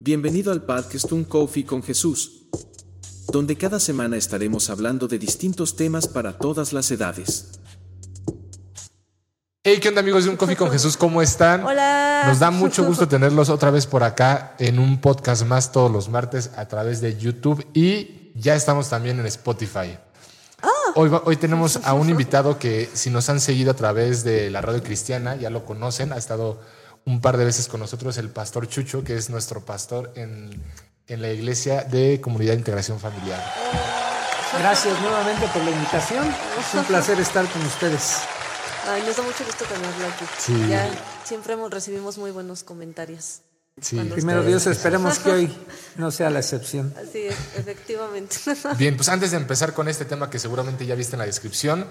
Bienvenido al podcast Un Coffee con Jesús, donde cada semana estaremos hablando de distintos temas para todas las edades. Hey, ¿qué onda amigos de Un Coffee con Jesús? ¿Cómo están? Hola. Nos da mucho gusto tenerlos otra vez por acá en un podcast más todos los martes a través de YouTube y ya estamos también en Spotify. Hoy, va- hoy tenemos a un invitado que si nos han seguido a través de la radio cristiana, ya lo conocen, ha estado un par de veces con nosotros el pastor Chucho, que es nuestro pastor en, en la iglesia de Comunidad de Integración Familiar. Gracias nuevamente por la invitación. Es un placer estar con ustedes. Ay, nos da mucho gusto tenerlo aquí. Sí. Ya siempre recibimos muy buenos comentarios. Sí. Primero Dios, esperemos que hoy no sea la excepción. Así es, efectivamente. Bien, pues antes de empezar con este tema que seguramente ya viste en la descripción,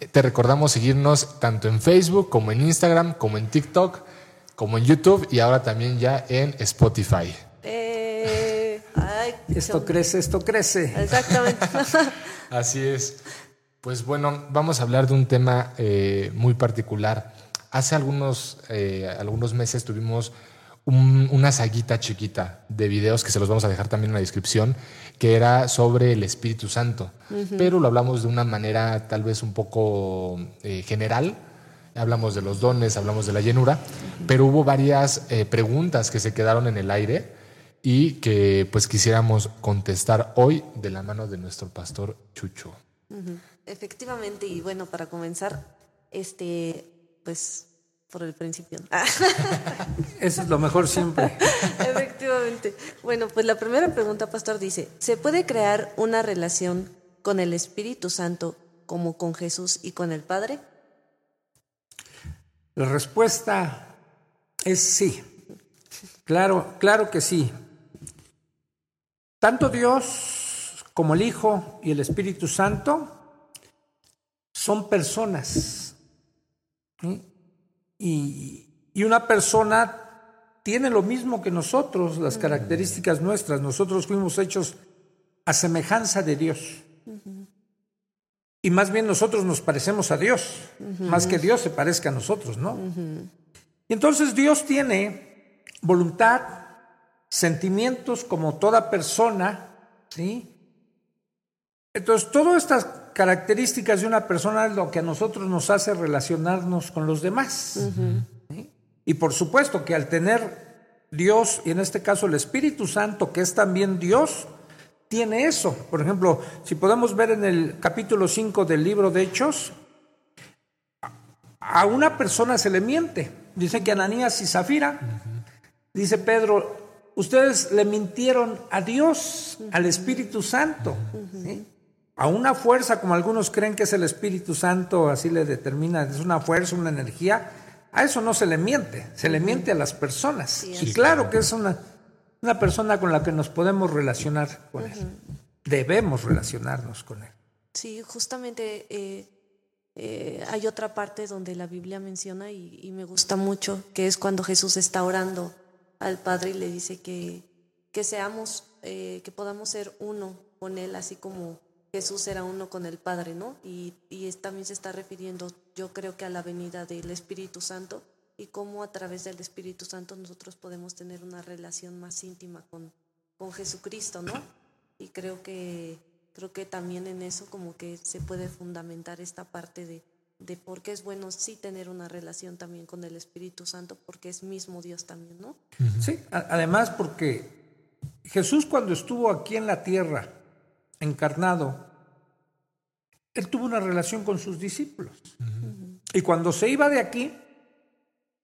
eh, te recordamos seguirnos tanto en Facebook como en Instagram, como en TikTok, como en YouTube y ahora también ya en Spotify. Eh, ay, Esto crece, esto crece. Exactamente. Así es. Pues bueno, vamos a hablar de un tema eh, muy particular. Hace algunos, eh, algunos meses tuvimos un- una saguita chiquita de videos que se los vamos a dejar también en la descripción, que era sobre el Espíritu Santo, pero lo hablamos de una manera tal vez un poco eh, general. Hablamos de los dones, hablamos de la llenura, pero hubo varias eh, preguntas que se quedaron en el aire y que pues quisiéramos contestar hoy de la mano de nuestro pastor Chucho. Efectivamente, y bueno, para comenzar, este, pues, por el principio. Eso es lo mejor siempre. Efectivamente. Bueno, pues la primera pregunta, pastor, dice, ¿se puede crear una relación con el Espíritu Santo como con Jesús y con el Padre? La respuesta es sí. Claro, claro que sí. Tanto Dios como el Hijo y el Espíritu Santo son personas. ¿sí? Y, y una persona tiene lo mismo que nosotros, las características nuestras. Nosotros fuimos hechos a semejanza de Dios. Y más bien nosotros nos parecemos a Dios, más que Dios se parezca a nosotros, ¿no? Y entonces Dios tiene voluntad, sentimientos como toda persona, ¿sí? Entonces, todas estas características de una persona es lo que a nosotros nos hace relacionarnos con los demás. ¿sí? Y por supuesto que al tener Dios, y en este caso el Espíritu Santo, que es también Dios, tiene eso. Por ejemplo, si podemos ver en el capítulo 5 del libro de Hechos, a una persona se le miente. Dice que Ananías y Zafira, dice Pedro, ustedes le mintieron a Dios, al Espíritu Santo. ¿sí? A una fuerza, como algunos creen que es el Espíritu Santo, así le determina, es una fuerza, una energía. A eso no se le miente, se le miente a las personas. y claro que es una, una persona con la que nos podemos relacionar con él. Debemos relacionarnos con él. Sí, justamente eh, eh, hay otra parte donde la Biblia menciona y, y me gusta mucho, que es cuando Jesús está orando al Padre y le dice que, que seamos, eh, que podamos ser uno con Él, así como Jesús era uno con el Padre, ¿no? Y, y también se está refiriendo, yo creo que a la venida del Espíritu Santo y cómo a través del Espíritu Santo nosotros podemos tener una relación más íntima con, con Jesucristo, ¿no? Y creo que creo que también en eso como que se puede fundamentar esta parte de, de por qué es bueno sí tener una relación también con el Espíritu Santo, porque es mismo Dios también, ¿no? Sí, además porque Jesús cuando estuvo aquí en la tierra, encarnado, él tuvo una relación con sus discípulos. Y cuando se iba de aquí,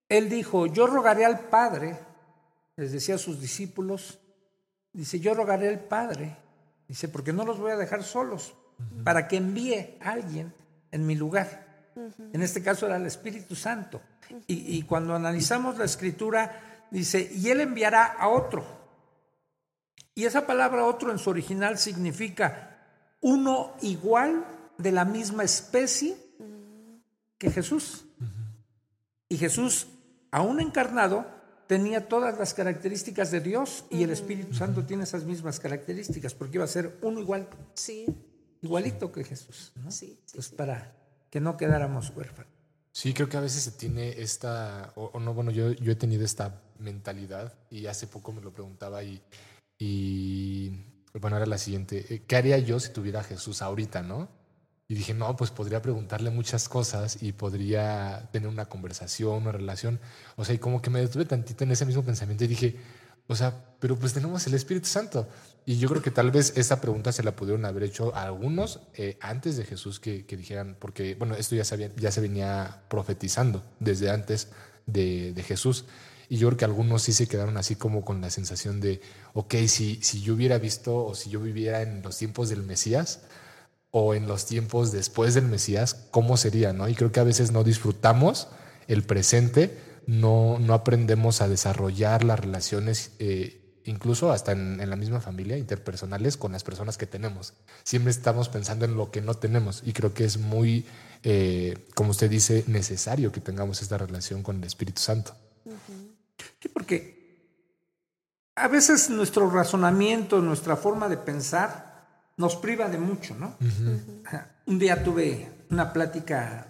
él dijo, yo rogaré al Padre, les decía a sus discípulos, dice, yo rogaré al Padre, dice, porque no los voy a dejar solos, para que envíe a alguien en mi lugar. En este caso era el Espíritu Santo. Y, y cuando analizamos la escritura, dice, y él enviará a otro. Y esa palabra otro en su original significa uno igual de la misma especie que Jesús. Y Jesús, aún encarnado, tenía todas las características de Dios y el Espíritu Santo tiene esas mismas características porque iba a ser uno igual, Sí, igualito que Jesús. ¿no? sí, sí. Pues para que no quedáramos huérfanos. Sí, creo que a veces se tiene esta, o, o no, bueno, yo, yo he tenido esta mentalidad y hace poco me lo preguntaba y, y bueno, era la siguiente, eh, ¿qué haría yo si tuviera a Jesús ahorita, no? Y dije, no, pues podría preguntarle muchas cosas y podría tener una conversación, una relación. O sea, y como que me detuve tantito en ese mismo pensamiento y dije, o sea, pero pues tenemos el Espíritu Santo. Y yo creo que tal vez esa pregunta se la pudieron haber hecho a algunos eh, antes de Jesús que, que, dijeran, porque bueno, esto ya se, ya se venía profetizando desde antes de, de, Jesús. Y yo creo que algunos sí se quedaron así como con la sensación de, ok, si, si yo hubiera visto o si yo viviera en los tiempos del Mesías o en los tiempos después del Mesías, ¿cómo sería? ¿no? Y creo que a veces no disfrutamos el presente no, no aprendemos a desarrollar las relaciones, eh, incluso hasta en, la misma familia, interpersonales, con las personas que tenemos. Siempre estamos pensando en lo que no tenemos y creo que es muy, eh, como usted dice, necesario que tengamos esta relación con el Espíritu Santo. Sí, porque a veces nuestro razonamiento, nuestra forma de pensar nos priva de mucho, ¿no? Un día tuve una plática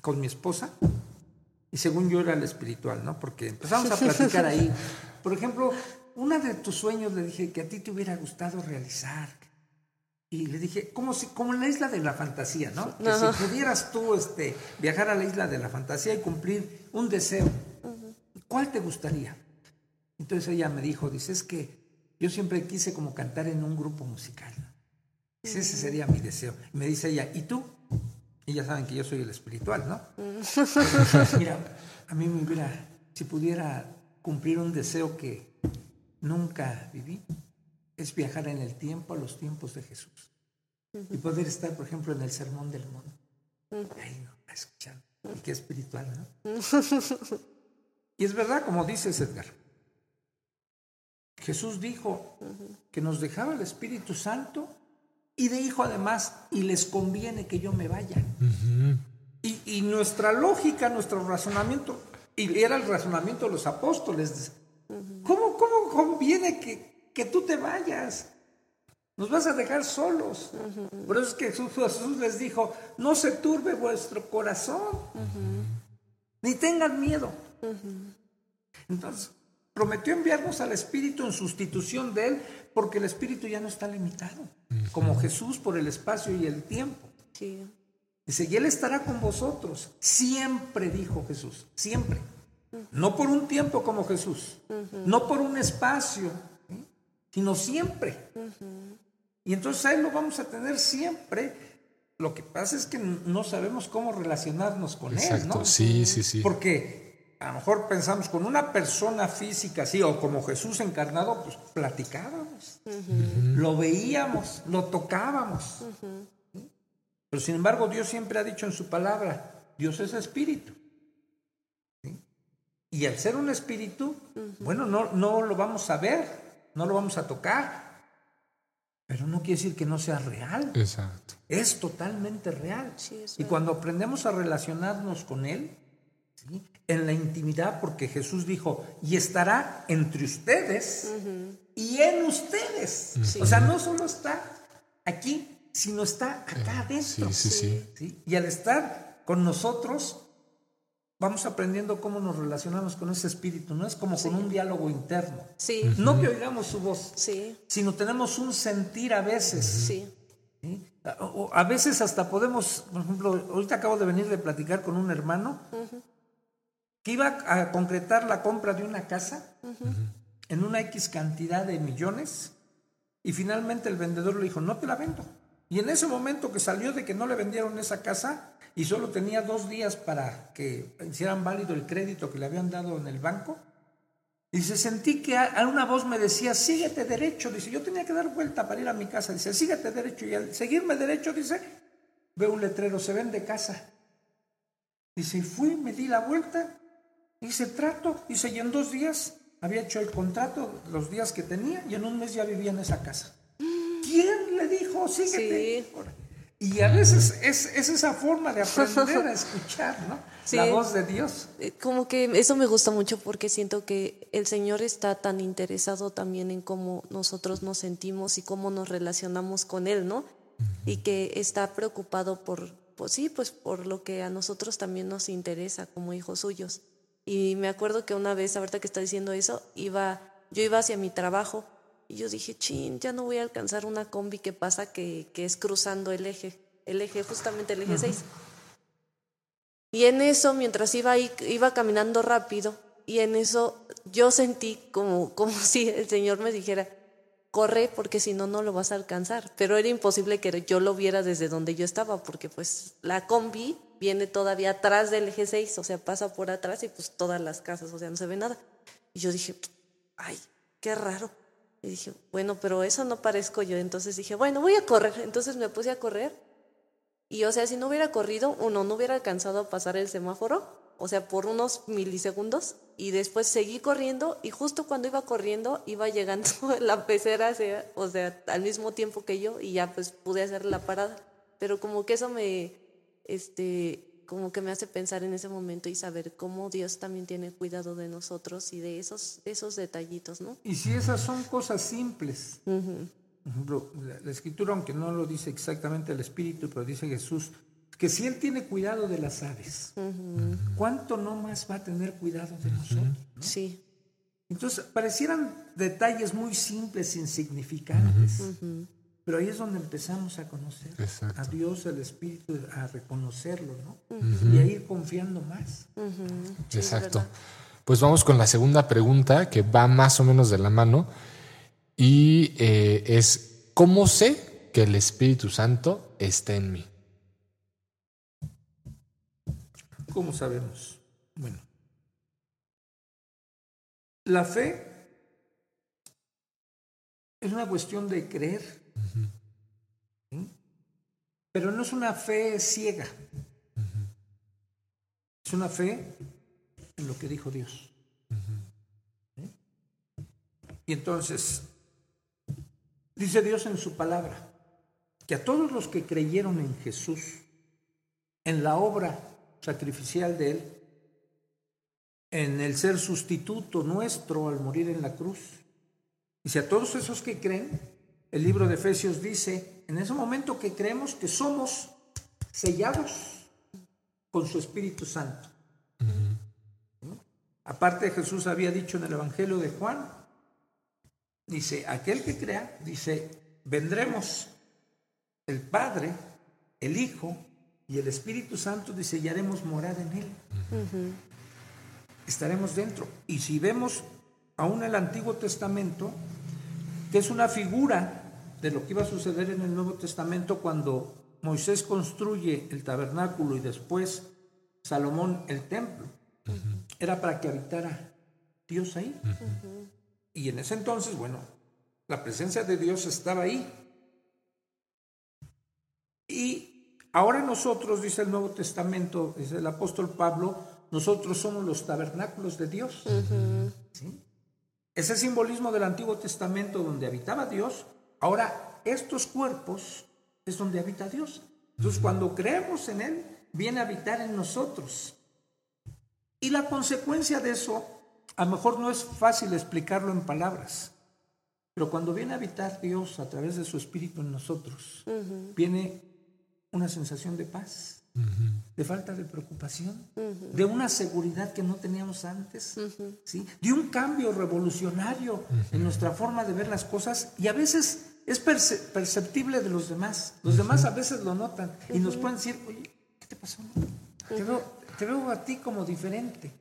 con mi esposa y según yo era el espiritual, ¿no? Porque empezamos a platicar ahí. Por ejemplo, una de tus sueños le dije que a ti te hubiera gustado realizar. Y le dije, como, si, como en la isla de la fantasía, ¿no? Que si pudieras tú este, viajar a la isla de la fantasía y cumplir un deseo, ¿cuál te gustaría? Entonces ella me dijo, dice, es que yo siempre quise como cantar en un grupo musical. Ese sería mi deseo. Y me dice ella, ¿y tú? Y ya saben que yo soy el espiritual, ¿no? Mira, a mí me hubiera, si pudiera cumplir un deseo que nunca viví, es viajar en el tiempo a los tiempos de Jesús. Y poder estar, por ejemplo, en el sermón del mundo. Ahí, ¿no? A escuchar. Y qué espiritual, ¿no? y es verdad, como dice Edgar. Jesús dijo que nos dejaba el Espíritu Santo y dijo además, y les conviene que yo me vaya. y, nuestra lógica, nuestro razonamiento, y era el razonamiento de los apóstoles, ¿cómo, cómo conviene que, que tú te vayas? Nos vas a dejar solos. Por eso es que Jesús, Jesús les dijo, no se turbe vuestro corazón, ni tengan miedo. Entonces, prometió enviarnos al Espíritu en sustitución de Él, porque el Espíritu ya no está limitado como Jesús por el espacio y el tiempo. Dice, y Él estará con vosotros. Siempre dijo Jesús, siempre. No por un tiempo como Jesús, no por un espacio, sino siempre. Y entonces a Él lo vamos a tener siempre. Lo que pasa es que no sabemos cómo relacionarnos con Él, ¿no? Sí, sí, sí. Porque a lo mejor pensamos con una persona física así, o como Jesús encarnado, pues platicábamos, lo veíamos, lo tocábamos. Pero sin embargo, Dios siempre ha dicho en su palabra, Dios es espíritu. Y al ser un espíritu, bueno, no, no lo vamos a ver, no lo vamos a tocar, pero no quiere decir que no sea real. Exacto. Es totalmente real. y cuando aprendemos a relacionarnos con Él, en la intimidad, porque Jesús dijo, y estará entre ustedes y en ustedes. O sea, no solo está aquí, sino está acá adentro. Sí, sí, y al estar con nosotros, vamos aprendiendo cómo nos relacionamos con ese espíritu, no es como con un diálogo interno. No que oigamos su voz, sino tenemos un sentir a veces. A veces hasta podemos, por ejemplo, ahorita acabo de venir de platicar con un hermano que iba a concretar la compra de una casa en una X cantidad de millones y finalmente el vendedor le dijo, no te la vendo. Y en ese momento que salió de que no le vendieron esa casa y solo tenía dos días para que hicieran válido el crédito que le habían dado en el banco, dice, sentí que a una voz me decía, síguete derecho. Dice, yo tenía que dar vuelta para ir a mi casa. Dice, síguete derecho. Y al seguirme derecho, dice, veo un letrero, se vende casa. Dice, y fui, me di la vuelta Hice trato, hice y en dos días había hecho el contrato, los días que tenía, y en un mes ya vivía en esa casa. ¿Quién le dijo, síguete? Y a veces es, esa forma de aprender a escuchar, ¿no? La voz de Dios. Eh, como que eso me gusta mucho porque siento que el Señor está tan interesado también en cómo nosotros nos sentimos y cómo nos relacionamos con Él, ¿no? Y que está preocupado por, pues sí, pues por lo que a nosotros también nos interesa como hijos suyos Y me acuerdo que una vez, ahorita que está diciendo eso, iba, yo iba hacia mi trabajo y yo dije, chin, ya no voy a alcanzar una combi que pasa que, que es cruzando el eje, el eje, justamente el eje 6. Y en eso, mientras iba ahí, iba caminando rápido, y en eso yo sentí como, como si el Señor me dijera, corre porque si no, no lo vas a alcanzar. Pero era imposible que yo lo viera desde donde yo estaba, porque pues la combi viene todavía atrás del eje 6, o sea, pasa por atrás y pues todas las casas, o sea, no se ve nada. Y yo dije, ay, qué raro. Y dije, bueno, pero eso no parezco yo. Entonces dije, bueno, voy a correr. Entonces me puse a correr. Y o sea, si no hubiera corrido, uno no hubiera alcanzado a pasar el semáforo, o sea, por unos milisegundos. Y después seguí corriendo y justo cuando iba corriendo iba llegando la pecera, o sea, al mismo tiempo que yo y ya pues pude hacer la parada. Pero como que eso me, este, como que me hace pensar en ese momento y saber cómo Dios también tiene cuidado de nosotros y de esos, esos detallitos, ¿no? Y si esas son cosas simples, la, escritura, aunque no lo dice exactamente el Espíritu, pero dice Jesús, que si Él tiene cuidado de las aves, ¿cuánto no más va a tener cuidado de nosotros? Sí. Entonces, parecieran detalles muy simples, insignificantes. Pero ahí es donde empezamos a conocer a Dios, al Espíritu, a reconocerlo, ¿no? Y a ir confiando más. Exacto. Pues vamos con la segunda pregunta que va más o menos de la mano y eh, es, ¿cómo sé que el Espíritu Santo está en mí? ¿Cómo sabemos? Bueno, la fe es una cuestión de creer pero no es una fe ciega. Es una fe en lo que dijo Dios. Y entonces, dice Dios en su palabra, que a todos los que creyeron en Jesús, en la obra sacrificial de Él, en el ser sustituto nuestro al morir en la cruz, dice a todos esos que creen, el libro de Efesios dice, en ese momento que creemos que somos sellados con su Espíritu Santo. Aparte Jesús había dicho en el Evangelio de Juan, dice, aquel que crea, dice, vendremos el Padre, el Hijo y el Espíritu Santo, dice, y haremos morada en él. Estaremos dentro. Y si vemos aún el Antiguo Testamento, que es una figura de lo que iba a suceder en el Nuevo Testamento cuando Moisés construye el tabernáculo y después Salomón el templo. Era para que habitara Dios ahí. Y en ese entonces, bueno, la presencia de Dios estaba ahí. Y ahora nosotros, dice el Nuevo Testamento, dice el apóstol Pablo, nosotros somos los tabernáculos de Dios. Ese simbolismo del Antiguo Testamento donde habitaba Dios, ahora estos cuerpos es donde habita Dios. Entonces cuando creemos en Él, viene a habitar en nosotros. Y la consecuencia de eso, a lo mejor no es fácil explicarlo en palabras, pero cuando viene a habitar Dios a través de su Espíritu en nosotros, viene una sensación de paz de falta de preocupación, de una seguridad que no teníamos antes, ¿sí? de un cambio revolucionario en nuestra forma de ver las cosas y a veces es perceptible de los demás. Los demás a veces lo notan y nos pueden decir, oye, ¿qué te pasó? Te veo, a ti como diferente.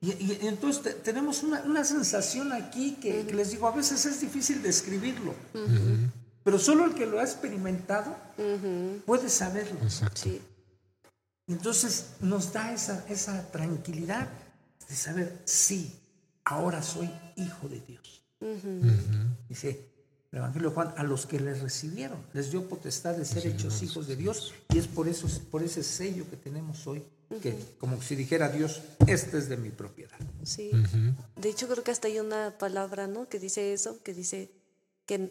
Y, entonces tenemos una, sensación aquí que, les digo, a veces es difícil describirlo. Pero solo el que lo ha experimentado puede saberlo. Entonces nos da esa, esa tranquilidad de saber, sí, ahora soy hijo de Dios. Dice el Evangelio de Juan, a los que les recibieron, les dio potestad de ser hechos hijos de Dios y es por eso, por ese sello que tenemos hoy, que como si dijera Dios, este es de mi propiedad. Sí, de hecho creo que hasta hay una palabra, ¿no? Que dice eso, que dice que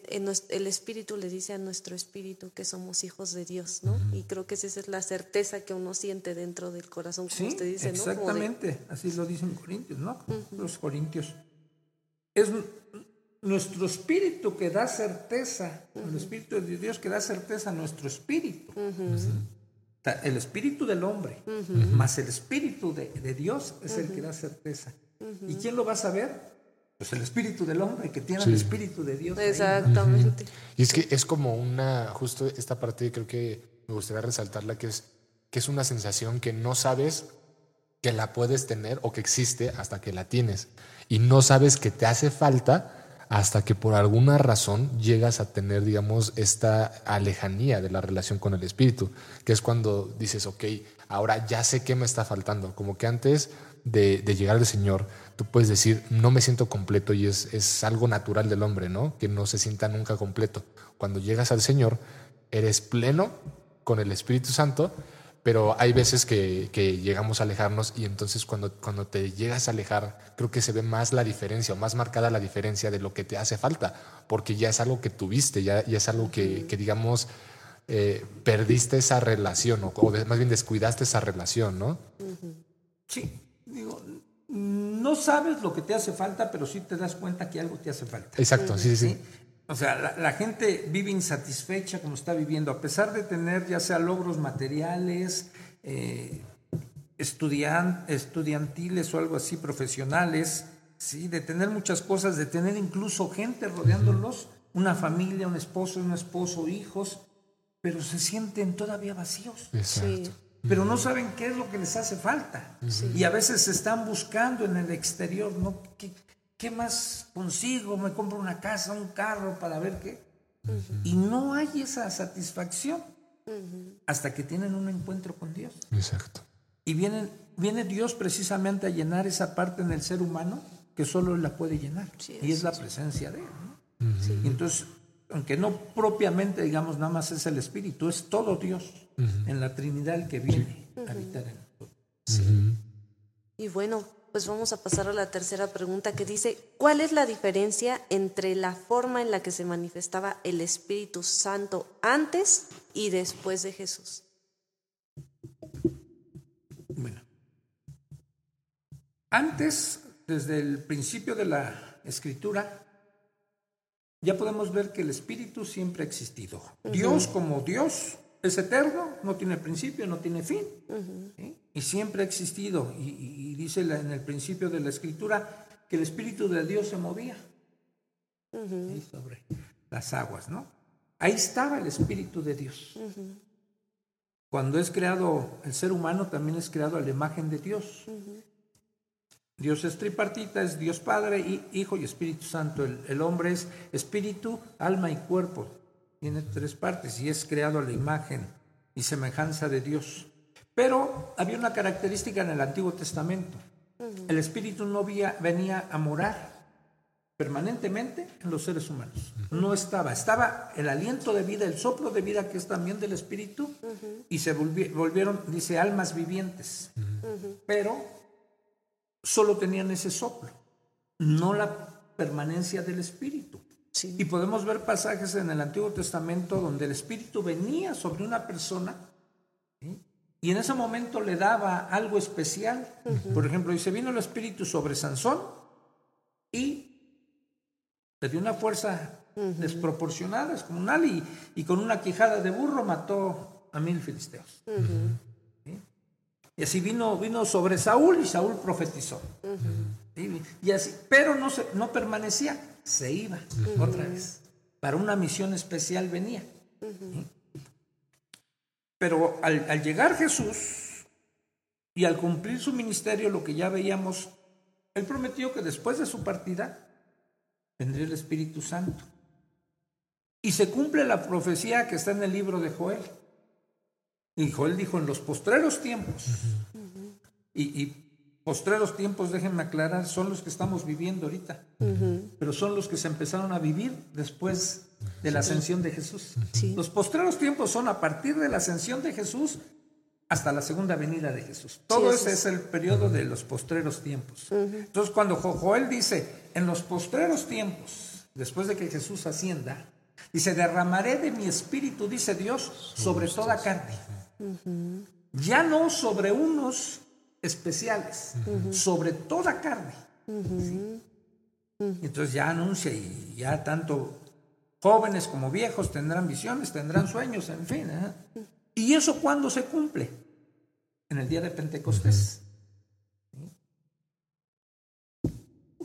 el Espíritu le dice a nuestro Espíritu que somos hijos de Dios, ¿no? Y creo que esa es la certeza que uno siente dentro del corazón, como usted dice, ¿no? Exactamente, así lo dicen Corintios, ¿no? Los Corintios. Es nuestro espíritu que da certeza, el Espíritu de Dios que da certeza a nuestro espíritu. el espíritu del hombre, más el espíritu de, Dios es el que da certeza. ¿Y quién lo va a saber? Pues el espíritu del hombre, que tiene el espíritu de Dios. Exactamente. Y es que es como una, justo esta parte creo que me gustaría resaltarla, que es, que es una sensación que no sabes que la puedes tener o que existe hasta que la tienes. Y no sabes que te hace falta hasta que por alguna razón llegas a tener, digamos, esta alejanía de la relación con el espíritu, que es cuando dices, ok, ahora ya sé qué me está faltando. Como que antes de, llegar al Señor, tú puedes decir, no me siento completo y es, es algo natural del hombre, ¿no? Que no se sienta nunca completo. Cuando llegas al Señor, eres pleno con el Espíritu Santo pero hay veces que, llegamos a alejarnos y entonces cuando, cuando te llegas a alejar, creo que se ve más la diferencia o más marcada la diferencia de lo que te hace falta, porque ya es algo que tuviste, ya, ya es algo que, digamos, eh, perdiste esa relación o, más bien descuidaste esa relación, ¿no? Sí, digo, no sabes lo que te hace falta, pero sí te das cuenta que algo te hace falta. Exacto, sí, sí. sí. O sea, la, gente vive insatisfecha como está viviendo, a pesar de tener ya sea logros materiales, eh, estudiantiles o algo así, profesionales, ¿sí? de tener muchas cosas, de tener incluso gente rodeándolos, una familia, un esposo, un esposo, hijos, pero se sienten todavía vacíos. Sí. Pero no saben qué es lo que les hace falta. Y a veces se están buscando en el exterior, ¿no? ¿qué más consigo? Me compro una casa, un carro para ver qué. Y no hay esa satisfacción hasta que tienen un encuentro con Dios. Exacto. Y viene, viene Dios precisamente a llenar esa parte en el ser humano que solo la puede llenar. y es la presencia de Él. entonces, aunque no propiamente digamos nada más es el Espíritu, es todo Dios en la Trinidad el que viene a habitar en nosotros. Y bueno, pues vamos a pasar a la tercera pregunta que dice, ¿cuál es la diferencia entre la forma en la que se manifestaba el Espíritu Santo antes y después de Jesús? Bueno, antes, desde el principio de la escritura, ya podemos ver que el Espíritu siempre ha existido. Dios como Dios es eterno, no tiene principio, no tiene fin. Y siempre ha existido. Y, dice en el principio de la escritura que el Espíritu de Dios se movía sobre las aguas, ¿no? Ahí estaba el Espíritu de Dios. Cuando es creado el ser humano, también es creado a la imagen de Dios. Dios es tripartita, es Dios Padre, Hijo y Espíritu Santo. el hombre es espíritu, alma y cuerpo tiene tres partes y es creado a la imagen y semejanza de Dios. Pero había una característica en el Antiguo Testamento. El Espíritu no venía a morar permanentemente en los seres humanos. No estaba. Estaba el aliento de vida, el soplo de vida que es también del Espíritu y se volvieron, dice, almas vivientes. Pero solo tenían ese soplo, no la permanencia del Espíritu. Y podemos ver pasajes en el Antiguo Testamento donde el Espíritu venía sobre una persona y en ese momento le daba algo especial. Por ejemplo, dice, vino el Espíritu sobre Sansón y le dio una fuerza desproporcionada, descomunal, y, y con una quijada de burro mató a mil filisteos. Y así vino, vino sobre Saúl y Saúl profetizó. Y así, pero no, se, no permanecía se iba otra vez. Para una misión especial venía. Pero al, llegar Jesús y al cumplir su ministerio, lo que ya veíamos, él prometió que después de su partida vendría el Espíritu Santo. Y se cumple la profecía que está en el libro de Joel. Y Joel dijo, en los postreros tiempos. y, postreros tiempos, déjenme aclarar, son los que estamos viviendo ahorita, pero son los que se empezaron a vivir después de la ascensión de Jesús. Los postreros tiempos son a partir de la ascensión de Jesús hasta la segunda venida de Jesús. Todo ese es el periodo de los postreros tiempos. Entonces, cuando Joel dice, en los postreros tiempos, después de que Jesús ascienda, dice, derramaré de mi espíritu, dice Dios, sobre toda carne. Ya no sobre unos especiales sobre toda carne. Entonces ya anuncia y ya tanto jóvenes como viejos tendrán visiones, tendrán sueños, en fin. ¿eh? ¿Y eso cuándo se cumple? En el día de Pentecostés.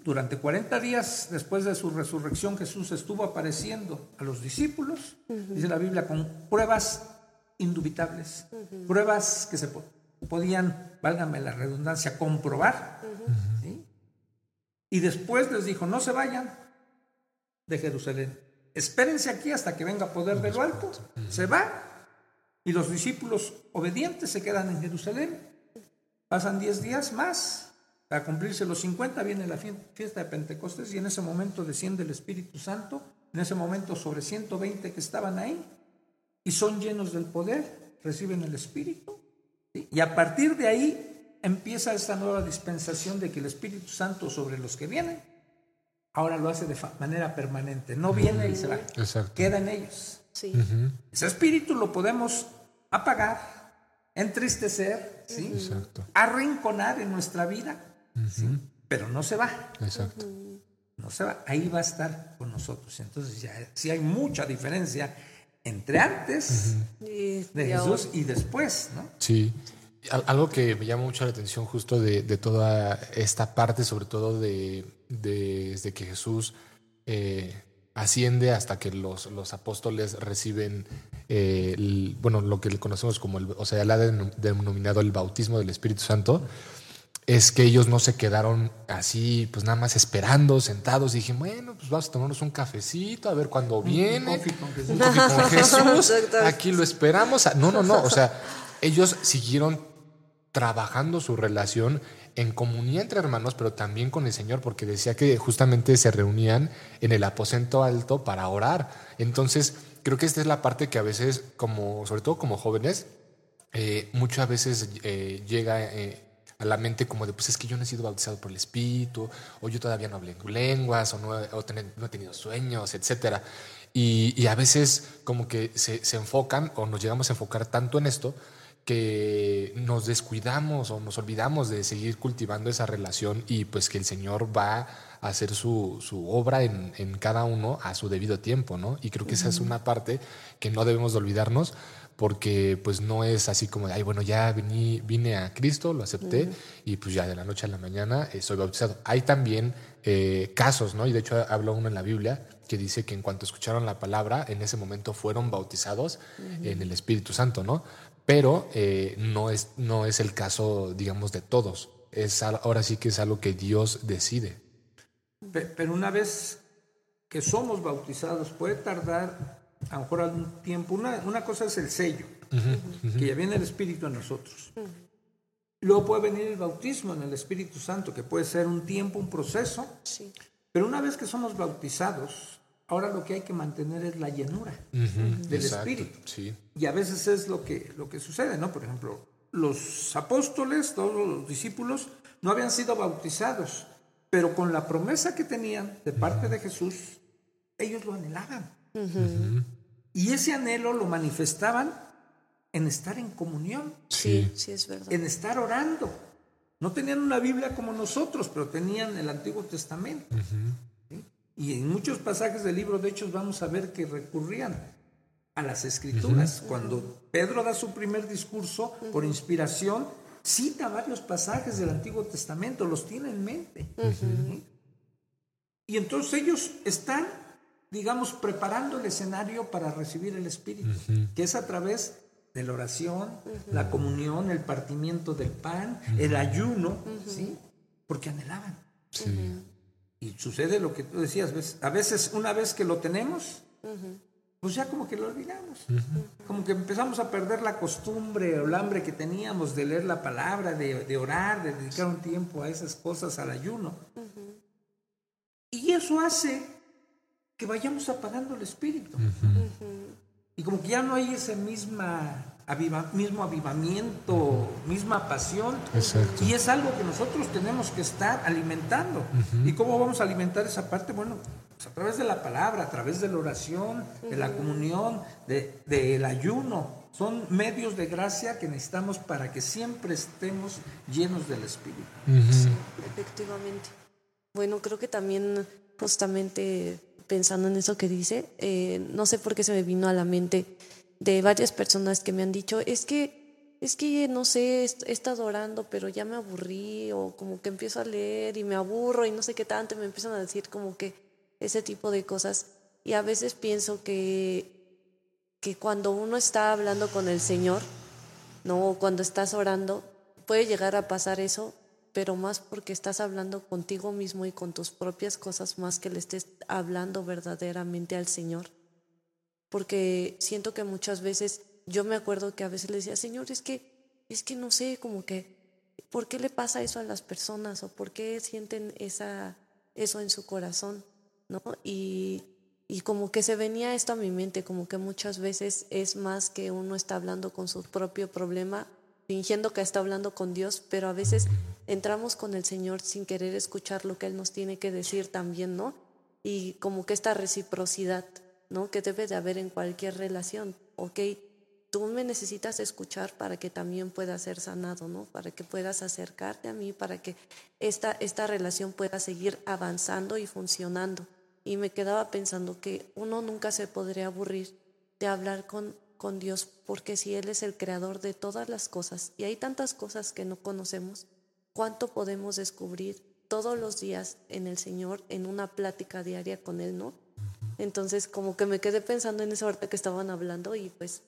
Durante 40 días después de su resurrección Jesús estuvo apareciendo a los discípulos, dice la Biblia, con pruebas indubitables, pruebas que se podían, válgame la redundancia, comprobar. Y después les dijo, no se vayan de Jerusalén, espérense aquí hasta que venga poder de lo alto. Se va. Y los discípulos obedientes se quedan en Jerusalén. Pasan 10 días más. Para cumplirse los 50 viene la fiesta de Pentecostés y en ese momento desciende el Espíritu Santo, en ese momento sobre 120 que estaban ahí y son llenos del poder, reciben el Espíritu. Y a partir de ahí empieza esta nueva dispensación de que el Espíritu Santo sobre los que vienen, ahora lo hace de manera permanente, no viene y se va, queda en ellos. Ese Espíritu lo podemos apagar, entristecer, ¿sí? arrinconar en nuestra vida pero no se va. Exacto. No se va, ahí va a estar con nosotros. Entonces ya sí hay mucha diferencia entre antes de Jesús y después, ¿no? Sí. Algo que me llama mucho la atención justo de, toda esta parte, sobre todo de, desde que Jesús eh, asciende hasta que los, los apóstoles reciben, eh, bueno, lo que le conocemos como, el, o sea, la ha denominado el bautismo del Espíritu Santo es que ellos no se quedaron así, pues nada más esperando, sentados. Y dije, bueno, pues vamos a tomarnos un cafecito, a ver cuándo viene. Un con Jesús. Aquí lo esperamos. No, no, no. O sea, ellos siguieron trabajando su relación en comunión entre hermanos, pero también con el Señor, porque decía que justamente se reunían en el aposento alto para orar. Entonces, creo que esta es la parte que a veces, como, sobre todo como jóvenes, eh, muchas veces eh, llega eh, a la mente como de, pues es que yo no he sido bautizado por el Espíritu, o yo todavía no hablo en lenguas, o no, he tenido sueños, etc. Y, a veces como que se, enfocan o nos llegamos a enfocar tanto en esto que nos descuidamos o nos olvidamos de seguir cultivando esa relación y pues que el Señor va a hacer su, obra en, en, cada uno a su debido tiempo, ¿no? Y creo que esa es una parte que no debemos de olvidarnos porque pues no es así como de, ay, bueno, ya vine, vine a Cristo, lo acepté y pues ya de la noche a la mañana eh, soy bautizado. Hay también eh, casos, ¿no? Y de hecho habla uno en la Biblia que dice que en cuanto escucharon la palabra, en ese momento fueron bautizados en el Espíritu Santo, ¿no? Pero eh, no, es, no es el caso, digamos, de todos. Es, ahora sí que es algo que Dios decide. Pero una vez que somos bautizados, puede tardar a lo mejor algún tiempo. Una, una cosa es el sello, que ya viene el Espíritu en nosotros. Luego puede venir el bautismo en el Espíritu Santo, que puede ser un tiempo, un proceso. Pero una vez que somos bautizados, ahora lo que hay que mantener es la llenura del Espíritu. Y a veces es lo que, lo que sucede, ¿no? Por ejemplo, los apóstoles, todos los discípulos, no habían sido bautizados, pero con la promesa que tenían de parte de Jesús, ellos lo anhelaban. Y ese anhelo lo manifestaban en estar en comunión. Sí, sí, es verdad. En estar orando. No tenían una Biblia como nosotros, pero tenían el Antiguo Testamento. Y en muchos pasajes del libro de Hechos vamos a ver que recurrían a las escrituras. Cuando Pedro da su primer discurso por inspiración, cita varios pasajes del Antiguo Testamento, los tiene en mente. Y entonces ellos están digamos, preparando el escenario para recibir el Espíritu, que es a través de la oración, la comunión, el partimiento del pan, el ayuno, ¿sí? Porque anhelaban. Y sucede lo que tú decías, a veces una vez que lo tenemos, pues ya como que lo olvidamos. Como que empezamos a perder la costumbre o el hambre que teníamos de leer la palabra, de, de orar, de dedicar un tiempo a esas cosas, al ayuno. Y eso hace que vayamos apagando el espíritu. Y como que ya no hay ese misma mismo avivamiento, misma pasión. Y es algo que nosotros tenemos que estar alimentando. ¿Y cómo vamos a alimentar esa parte? Bueno, pues a través de la palabra, a través de la oración, de la comunión, del de, ayuno. Son medios de gracia que necesitamos para que siempre estemos llenos del Espíritu. efectivamente. Bueno, creo que también justamente pensando en eso que dice, eh, no sé por qué se me vino a la mente de varias personas que me han dicho, es que, es que no sé, he estado orando, pero ya me aburrí, o como que empiezo a leer y me aburro y no sé qué tanto, me empiezan a decir como que ese tipo de cosas. Y a veces pienso que, que cuando uno está hablando con el Señor, no, cuando estás orando, puede llegar a pasar eso, pero más porque estás hablando contigo mismo y con tus propias cosas más que le estés hablando verdaderamente al Señor. Porque siento que muchas veces, yo me acuerdo que a veces le decía, Señor, es que, es que no sé, como que, ¿por qué le pasa eso a las personas? ¿O por qué sienten esa, eso en su corazón? ¿No? Y, y como que se venía esto a mi mente, como que muchas veces es más que uno está hablando con su propio problema fingiendo que está hablando con Dios, pero a veces entramos con el Señor sin querer escuchar lo que Él nos tiene que decir también, ¿no? Y como que esta reciprocidad, ¿no? Que debe de haber en cualquier relación, ¿ok? Tú me necesitas escuchar para que también pueda ser sanado, ¿no? Para que puedas acercarte a mí, para que esta, esta relación pueda seguir avanzando y funcionando. Y me quedaba pensando que uno nunca se podría aburrir de hablar con con Dios, porque si Él es el creador de todas las cosas y hay tantas cosas que no conocemos, ¿cuánto podemos descubrir todos los días en el Señor, en una plática diaria con Él, no? Entonces, como que me quedé pensando en esa hora que estaban hablando y pues,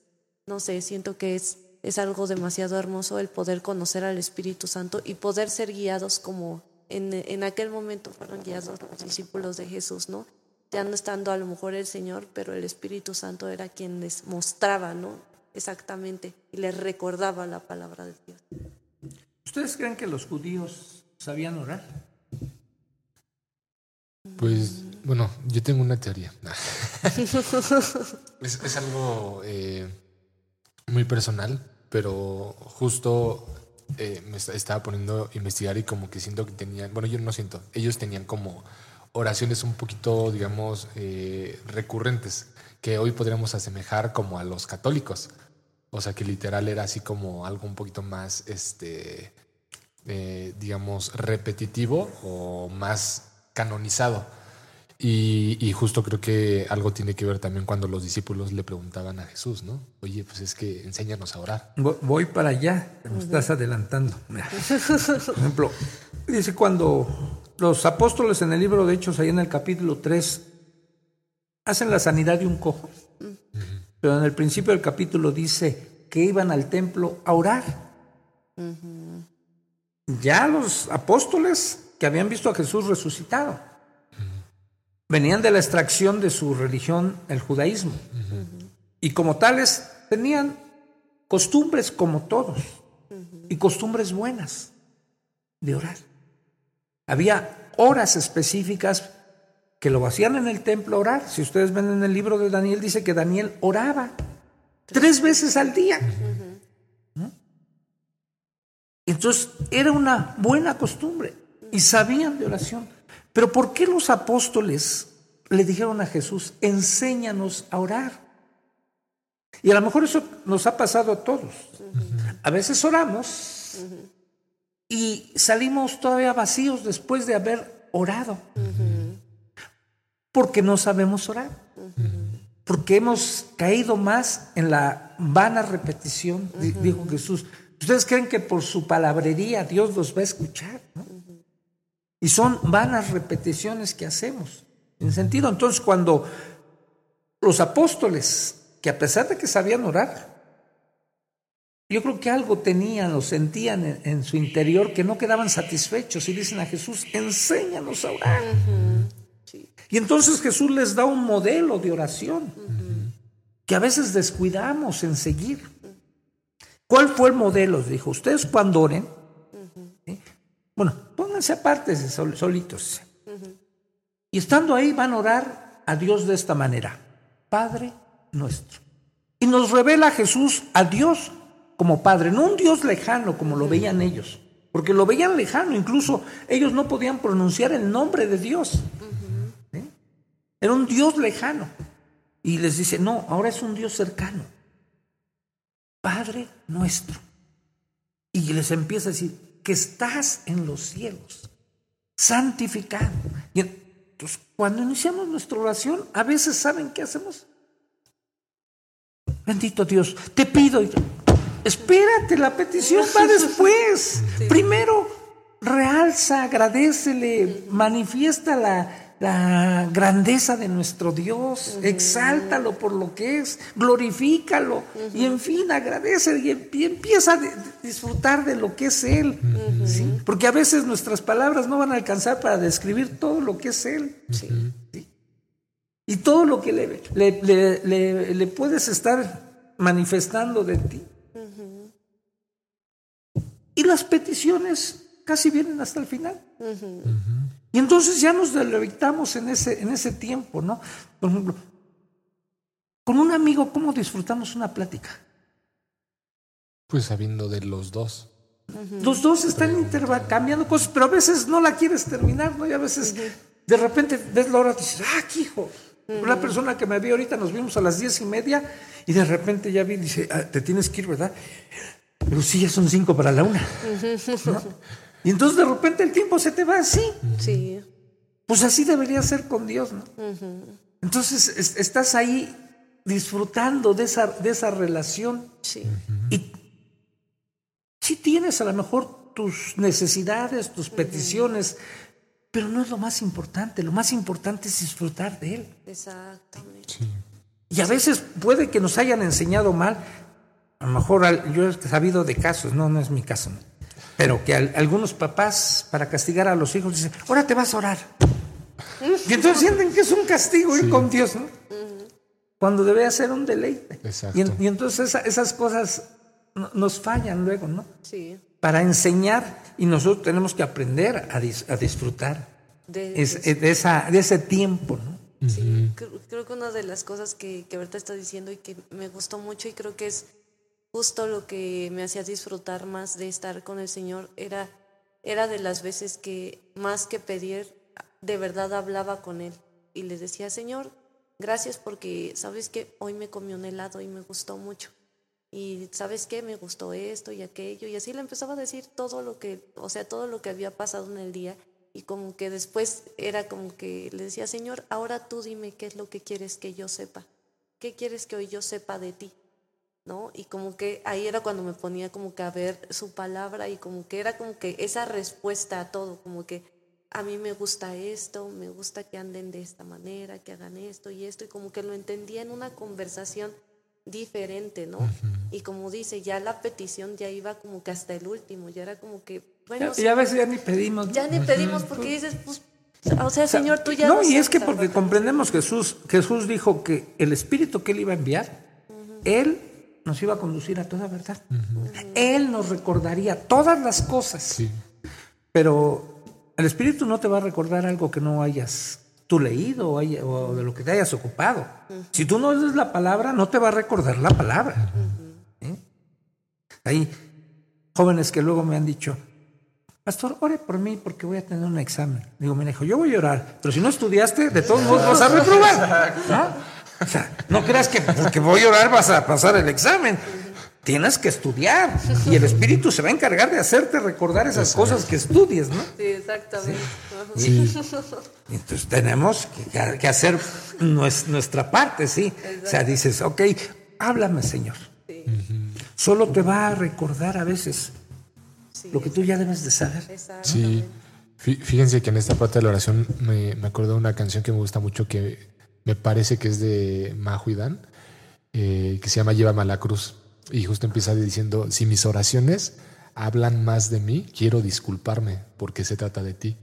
no sé, siento que es, es algo demasiado hermoso el poder conocer al Espíritu Santo y poder ser guiados como en, en aquel momento fueron guiados los discípulos de Jesús, ¿no? ya no estando a lo mejor el Señor, pero el Espíritu Santo era quien les mostraba, ¿no? Exactamente, y les recordaba la palabra de Dios. ¿Ustedes creen que los judíos sabían orar? Pues, bueno, yo tengo una teoría. es, algo eh, muy personal, pero justo eh, me estaba poniendo a investigar y como que siento que tenían, bueno, yo no siento, ellos tenían como oraciones un poquito, digamos, eh, recurrentes, que hoy podríamos asemejar como a los católicos. O sea, que literal era así como algo un poquito más, este, eh, digamos, repetitivo o más canonizado. Y, justo creo que algo tiene que ver también cuando los discípulos le preguntaban a Jesús, ¿no? Oye, pues es que enséñanos a orar. Voy para allá, me estás adelantando. Por ejemplo, dice cuando los apóstoles en el libro de Hechos, ahí en el capítulo 3, hacen la sanidad de un cojo. Pero en el principio del capítulo dice que iban al templo a orar. Ya los apóstoles que habían visto a Jesús resucitado venían de la extracción de su religión, el judaísmo. Y como tales tenían costumbres como todos y costumbres buenas de orar. Había horas específicas que lo hacían en el templo orar. Si ustedes ven en el libro de Daniel, dice que Daniel oraba tres veces al día. Entonces era una buena costumbre y sabían de oración. Pero ¿por qué los apóstoles le dijeron a Jesús, enséñanos a orar? Y a lo mejor eso nos ha pasado a todos. A veces oramos y salimos todavía vacíos después de haber orado. Porque no sabemos orar. Porque hemos caído más en la vana repetición, dijo Jesús. Ustedes creen que por su palabrería Dios los va a escuchar. Y son vanas repeticiones que hacemos. En sentido, entonces cuando los apóstoles, que a pesar de que sabían orar, yo creo que algo tenían o sentían en, su interior que no quedaban satisfechos y dicen a Jesús, enséñanos a orar. Y entonces Jesús les da un modelo de oración que a veces descuidamos en seguir. ¿Cuál fue el modelo? Dijo, ustedes cuando oren, bueno, pónganse aparte solitos. Y estando ahí van a orar a Dios de esta manera, Padre nuestro. Y nos revela Jesús a Dios como Padre, no un Dios lejano como lo veían ellos, porque lo veían lejano, incluso ellos no podían pronunciar el nombre de Dios. Era un Dios lejano. Y les dice, no, ahora es un Dios cercano. Padre nuestro. Y les empieza a decir, que estás en los cielos, santificado. Y cuando iniciamos nuestra oración, a veces saben qué hacemos. Bendito Dios, te pido. Espérate, la petición va después. Primero, realza, agradecele, manifiesta la, la grandeza de nuestro Dios, exáltalo por lo que es, glorifícalo y en fin, agradece y, empieza a disfrutar de lo que es Él. Porque a veces nuestras palabras no van a alcanzar para describir todo lo que es Él. Y todo lo que le, le, le, puedes estar manifestando de ti. Y las peticiones casi vienen hasta el final. Y entonces ya nos deleitamos en ese, en ese tiempo, ¿no? Por ejemplo, con un amigo, ¿cómo disfrutamos una plática? Pues sabiendo de los dos. Los dos están intercambiando cosas, pero a veces no la quieres terminar, ¿no? Y a veces de repente ves la hora y dices, ¡ah, qué hijo! Una persona que me vi ahorita, nos vimos a las diez y media y de repente ya vi, dice, ah, te tienes que ir, ¿verdad? Pero sí, ya son cinco para la una. Y entonces de repente el tiempo se te va así. Sí. Pues así debería ser con Dios, ¿no? Entonces estás ahí disfrutando de esa, de esa relación. Sí. Y sí tienes a lo mejor tus necesidades, tus peticiones, pero no es lo más importante. Lo más importante es disfrutar de Él. Exactamente. Y a veces puede que nos hayan enseñado mal. A lo mejor yo he sabido de casos, no, no es mi caso. Pero que algunos papás, para castigar a los hijos, dicen, ahora te vas a orar. Y entonces sienten que es un castigo ir con Dios, ¿no? Cuando debe ser un deleite. Y, entonces esas cosas nos fallan luego, ¿no? Sí. Para enseñar, y nosotros tenemos que aprender a, disfrutar de, esa, de ese tiempo, ¿no? Sí, creo, que una de las cosas que, que ahorita está diciendo y que me gustó mucho y creo que es justo lo que me hacía disfrutar más de estar con el Señor era, era de las veces que más que pedir, de verdad hablaba con Él y le decía, Señor, gracias porque, ¿sabes que Hoy me comió un helado y me gustó mucho. Y ¿sabes qué? Me gustó esto y aquello. Y así le empezaba a decir todo lo que, o sea, todo lo que había pasado en el día. Y como que después era como que le decía, Señor, ahora tú dime qué es lo que quieres que yo sepa. ¿Qué quieres que hoy yo sepa de ti? ¿No? Y como que ahí era cuando me ponía como que a ver su palabra y como que era como que esa respuesta a todo, como que a mí me gusta esto, me gusta que anden de esta manera, que hagan esto y esto, y como que lo entendía en una conversación diferente, ¿no? Y como dice, ya la petición ya iba como que hasta el último, ya era como que, bueno... Ya, a veces ya ni pedimos. Ya ni pedimos porque dices, pues, o sea, Señor, tú ya... No, y es que porque comprendemos Jesús, Jesús dijo que el Espíritu que Él iba a enviar, Él nos iba a conducir a toda verdad. Él nos recordaría todas las cosas. Pero el Espíritu no te va a recordar algo que no hayas tú leído o, de lo que te hayas ocupado. Si tú no lees la palabra, no te va a recordar la palabra. ¿Eh? Hay jóvenes que luego me han dicho, Pastor, ore por mí porque voy a tener un examen. Digo, mi hijo, yo voy a orar, pero si no estudiaste, de todos modos vas a reprobar. O sea, no creas que porque voy a orar vas a pasar el examen. Tienes que estudiar y el Espíritu se va a encargar de hacerte recordar esas cosas que estudies, ¿no? Sí, exactamente. Entonces tenemos que, hacer nuestra parte, ¿sí? O sea, dices, ok, háblame, Señor. Solo te va a recordar a veces lo que tú ya debes de saber. Sí. Fíjense que en esta parte de la oración me, me acuerdo de una canción que me gusta mucho que me parece que es de Mahuidán, eh, que se llama Llévame a la cruz. Y justo empieza diciendo, si mis oraciones hablan más de mí, quiero disculparme porque se trata de ti.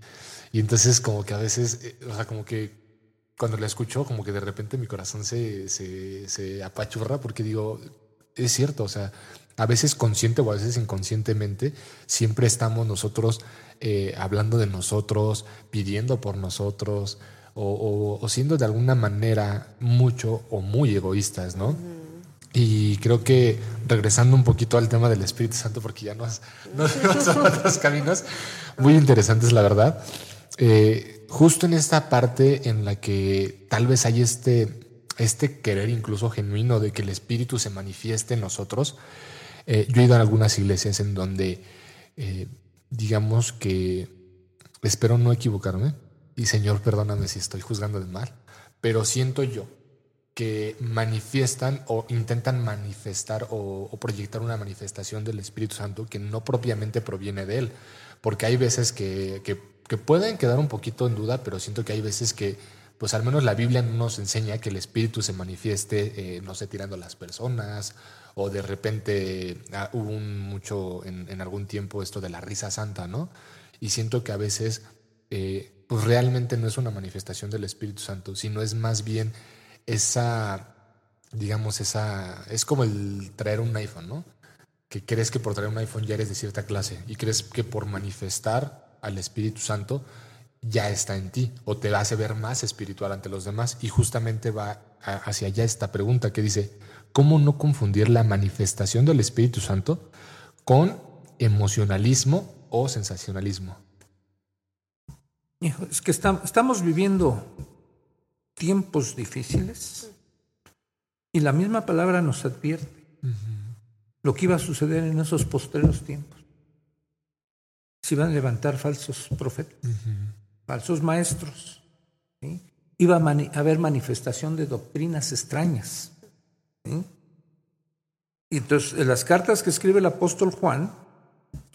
Y entonces como que a veces, eh, o sea, como que cuando la escucho, como que de repente mi corazón se, se, apachurra porque digo, es cierto, o sea, a veces consciente o a veces inconscientemente, siempre estamos nosotros eh, hablando de nosotros, pidiendo por nosotros, o, siendo de alguna manera mucho o muy egoístas, ¿no? Y creo que regresando un poquito al tema del Espíritu Santo, porque ya no son otros caminos muy interesantes, la verdad. Eh, justo en esta parte en la que tal vez hay este, este querer incluso genuino de que el Espíritu se manifieste en nosotros, eh, yo he ido a algunas iglesias en donde, eh, digamos que, espero no equivocarme, y Señor, perdóname si estoy juzgando de mal, pero siento yo que manifiestan o intentan manifestar o, proyectar una manifestación del Espíritu Santo que no propiamente proviene de Él. Porque hay veces que, que, pueden quedar un poquito en duda, pero siento que hay veces que, pues al menos la Biblia nos enseña que el Espíritu se manifieste, eh, no sé, tirando a las personas, o de repente ah, hubo un mucho en, algún tiempo esto de la risa santa, ¿no? Y siento que a veces, eh, pues realmente no es una manifestación del Espíritu Santo, sino es más bien esa, digamos, esa, es como el traer un iPhone, ¿no? Que crees que por traer un iPhone ya eres de cierta clase y crees que por manifestar al Espíritu Santo ya está en ti o te hace ver más espiritual ante los demás. Y justamente va hacia allá esta pregunta que dice, ¿cómo no confundir la manifestación del Espíritu Santo con emocionalismo o sensacionalismo? Es que estamos viviendo tiempos difíciles y la misma palabra nos advierte lo que iba a suceder en esos postreros tiempos. Se iban a levantar falsos profetas, falsos maestros. Iba a, haber manifestación de doctrinas extrañas. Y entonces, en las cartas que escribe el apóstol Juan,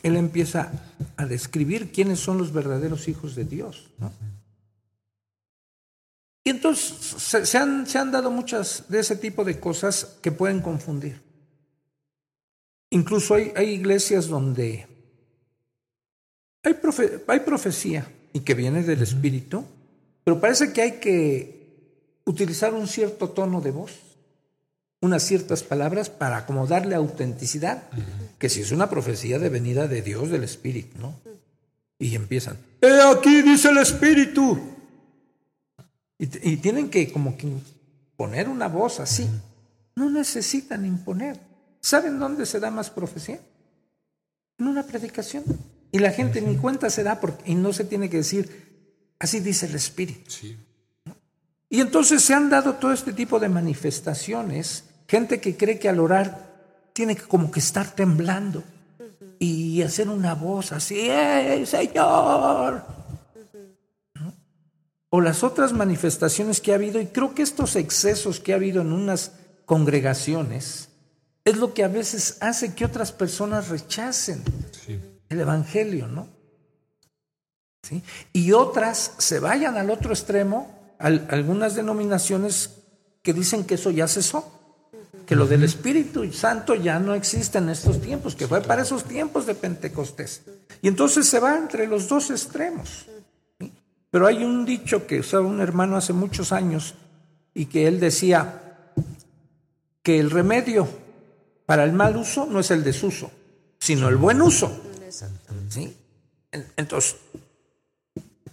él empieza a describir quiénes son los verdaderos hijos de Dios. Y entonces se, han, se, han, dado muchas de ese tipo de cosas que pueden confundir. Incluso hay, hay iglesias donde hay, hay profecía y que viene del Espíritu, pero parece que hay que utilizar un cierto tono de voz, unas ciertas palabras para como darle autenticidad, que si es una profecía de venida de Dios, del Espíritu, ¿no? Y empiezan, he aquí dice el Espíritu, y, tienen que como que poner una voz así. No necesitan imponer. ¿Saben dónde se da más profecía? En una predicación. Y la gente ni cuenta se da porque, y no se tiene que decir, así dice el Espíritu. Y entonces se han dado todo este tipo de manifestaciones, gente que cree que al orar tiene que como que estar temblando y hacer una voz así, ¡Eh, Señor! o las otras manifestaciones que ha habido, y creo que estos excesos que ha habido en unas congregaciones, es lo que a veces hace que otras personas rechacen el Evangelio, ¿no? ¿Sí? Y otras se vayan al otro extremo, algunas denominaciones que dicen que eso ya cesó, que lo del Espíritu Santo ya no existe en estos tiempos, que fue para esos tiempos de Pentecostés. Y entonces se va entre los dos extremos. Pero hay un dicho que usaba un hermano hace muchos años y que él decía que el remedio para el mal uso no es el desuso, sino el buen uso. ¿Sí? Entonces,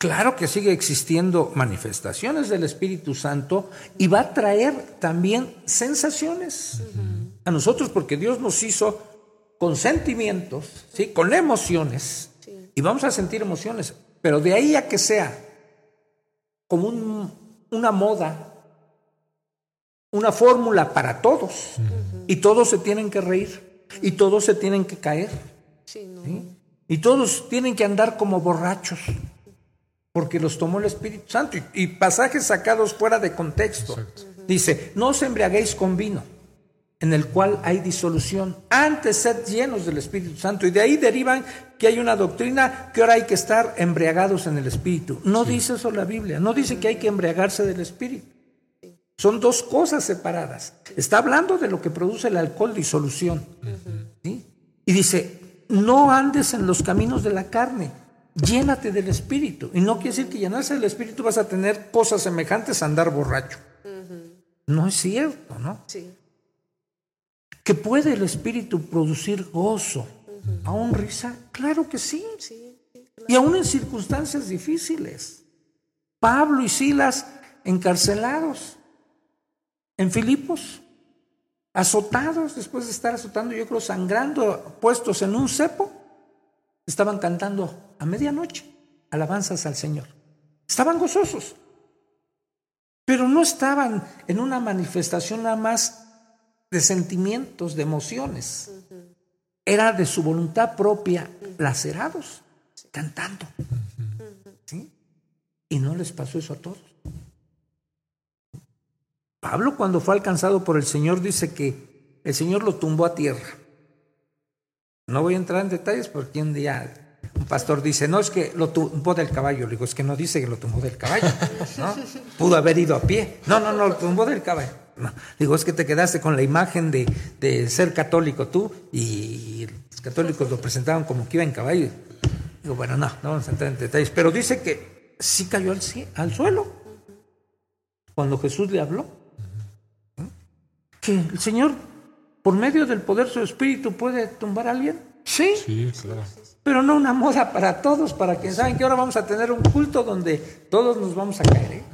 claro que sigue existiendo manifestaciones del Espíritu Santo y va a traer también sensaciones a nosotros porque Dios nos hizo con sentimientos, ¿sí? con emociones, y vamos a sentir emociones, pero de ahí a que sea como una moda, una fórmula para todos. Y todos se tienen que reír. Y todos se tienen que caer. Y todos tienen que andar como borrachos. Porque los tomó el Espíritu Santo. Y, pasajes sacados fuera de contexto. Dice, no os embriaguéis con vino en el cual hay disolución. Antes sed llenos del Espíritu Santo. Y de ahí derivan que hay una doctrina que ahora hay que estar embriagados en el Espíritu. No dice eso la Biblia, no dice que hay que embriagarse del Espíritu. Son dos cosas separadas. Está hablando de lo que produce el alcohol, disolución. Y dice, no andes en los caminos de la carne, llénate del Espíritu. Y no quiere decir que llenarse del Espíritu vas a tener cosas semejantes a andar borracho. No es cierto, ¿no? Sí que puede el Espíritu producir gozo, aún risa, claro que sí. Y aún en circunstancias difíciles. Pablo y Silas encarcelados en Filipos, azotados después de estar azotando, yo creo, sangrando, puestos en un cepo, estaban cantando a medianoche alabanzas al Señor. Estaban gozosos, pero no estaban en una manifestación nada más de sentimientos, de emociones. Era de su voluntad propia, lacerados, cantando. ¿Sí? Y no les pasó eso a todos. Pablo cuando fue alcanzado por el Señor dice que el Señor lo tumbó a tierra. No voy a entrar en detalles porque un día un pastor dice, no, es que lo tumbó del caballo. Le digo, es que no dice que lo tumbó del caballo. ¿no? Pudo haber ido a pie. No, no, no, lo tumbó del caballo. No. Digo, es que te quedaste con la imagen de, de ser católico tú y los católicos lo presentaban como que iba en caballo. Digo, bueno, no, no vamos a entrar en detalles. Pero dice que sí cayó al, al suelo cuando Jesús le habló. Que el Señor, por medio del poder de su espíritu, puede tumbar a alguien. Sí. Sí, claro. Pero no una moda para todos, para quien saben que ahora vamos a tener un culto donde todos nos vamos a caer. ¿eh?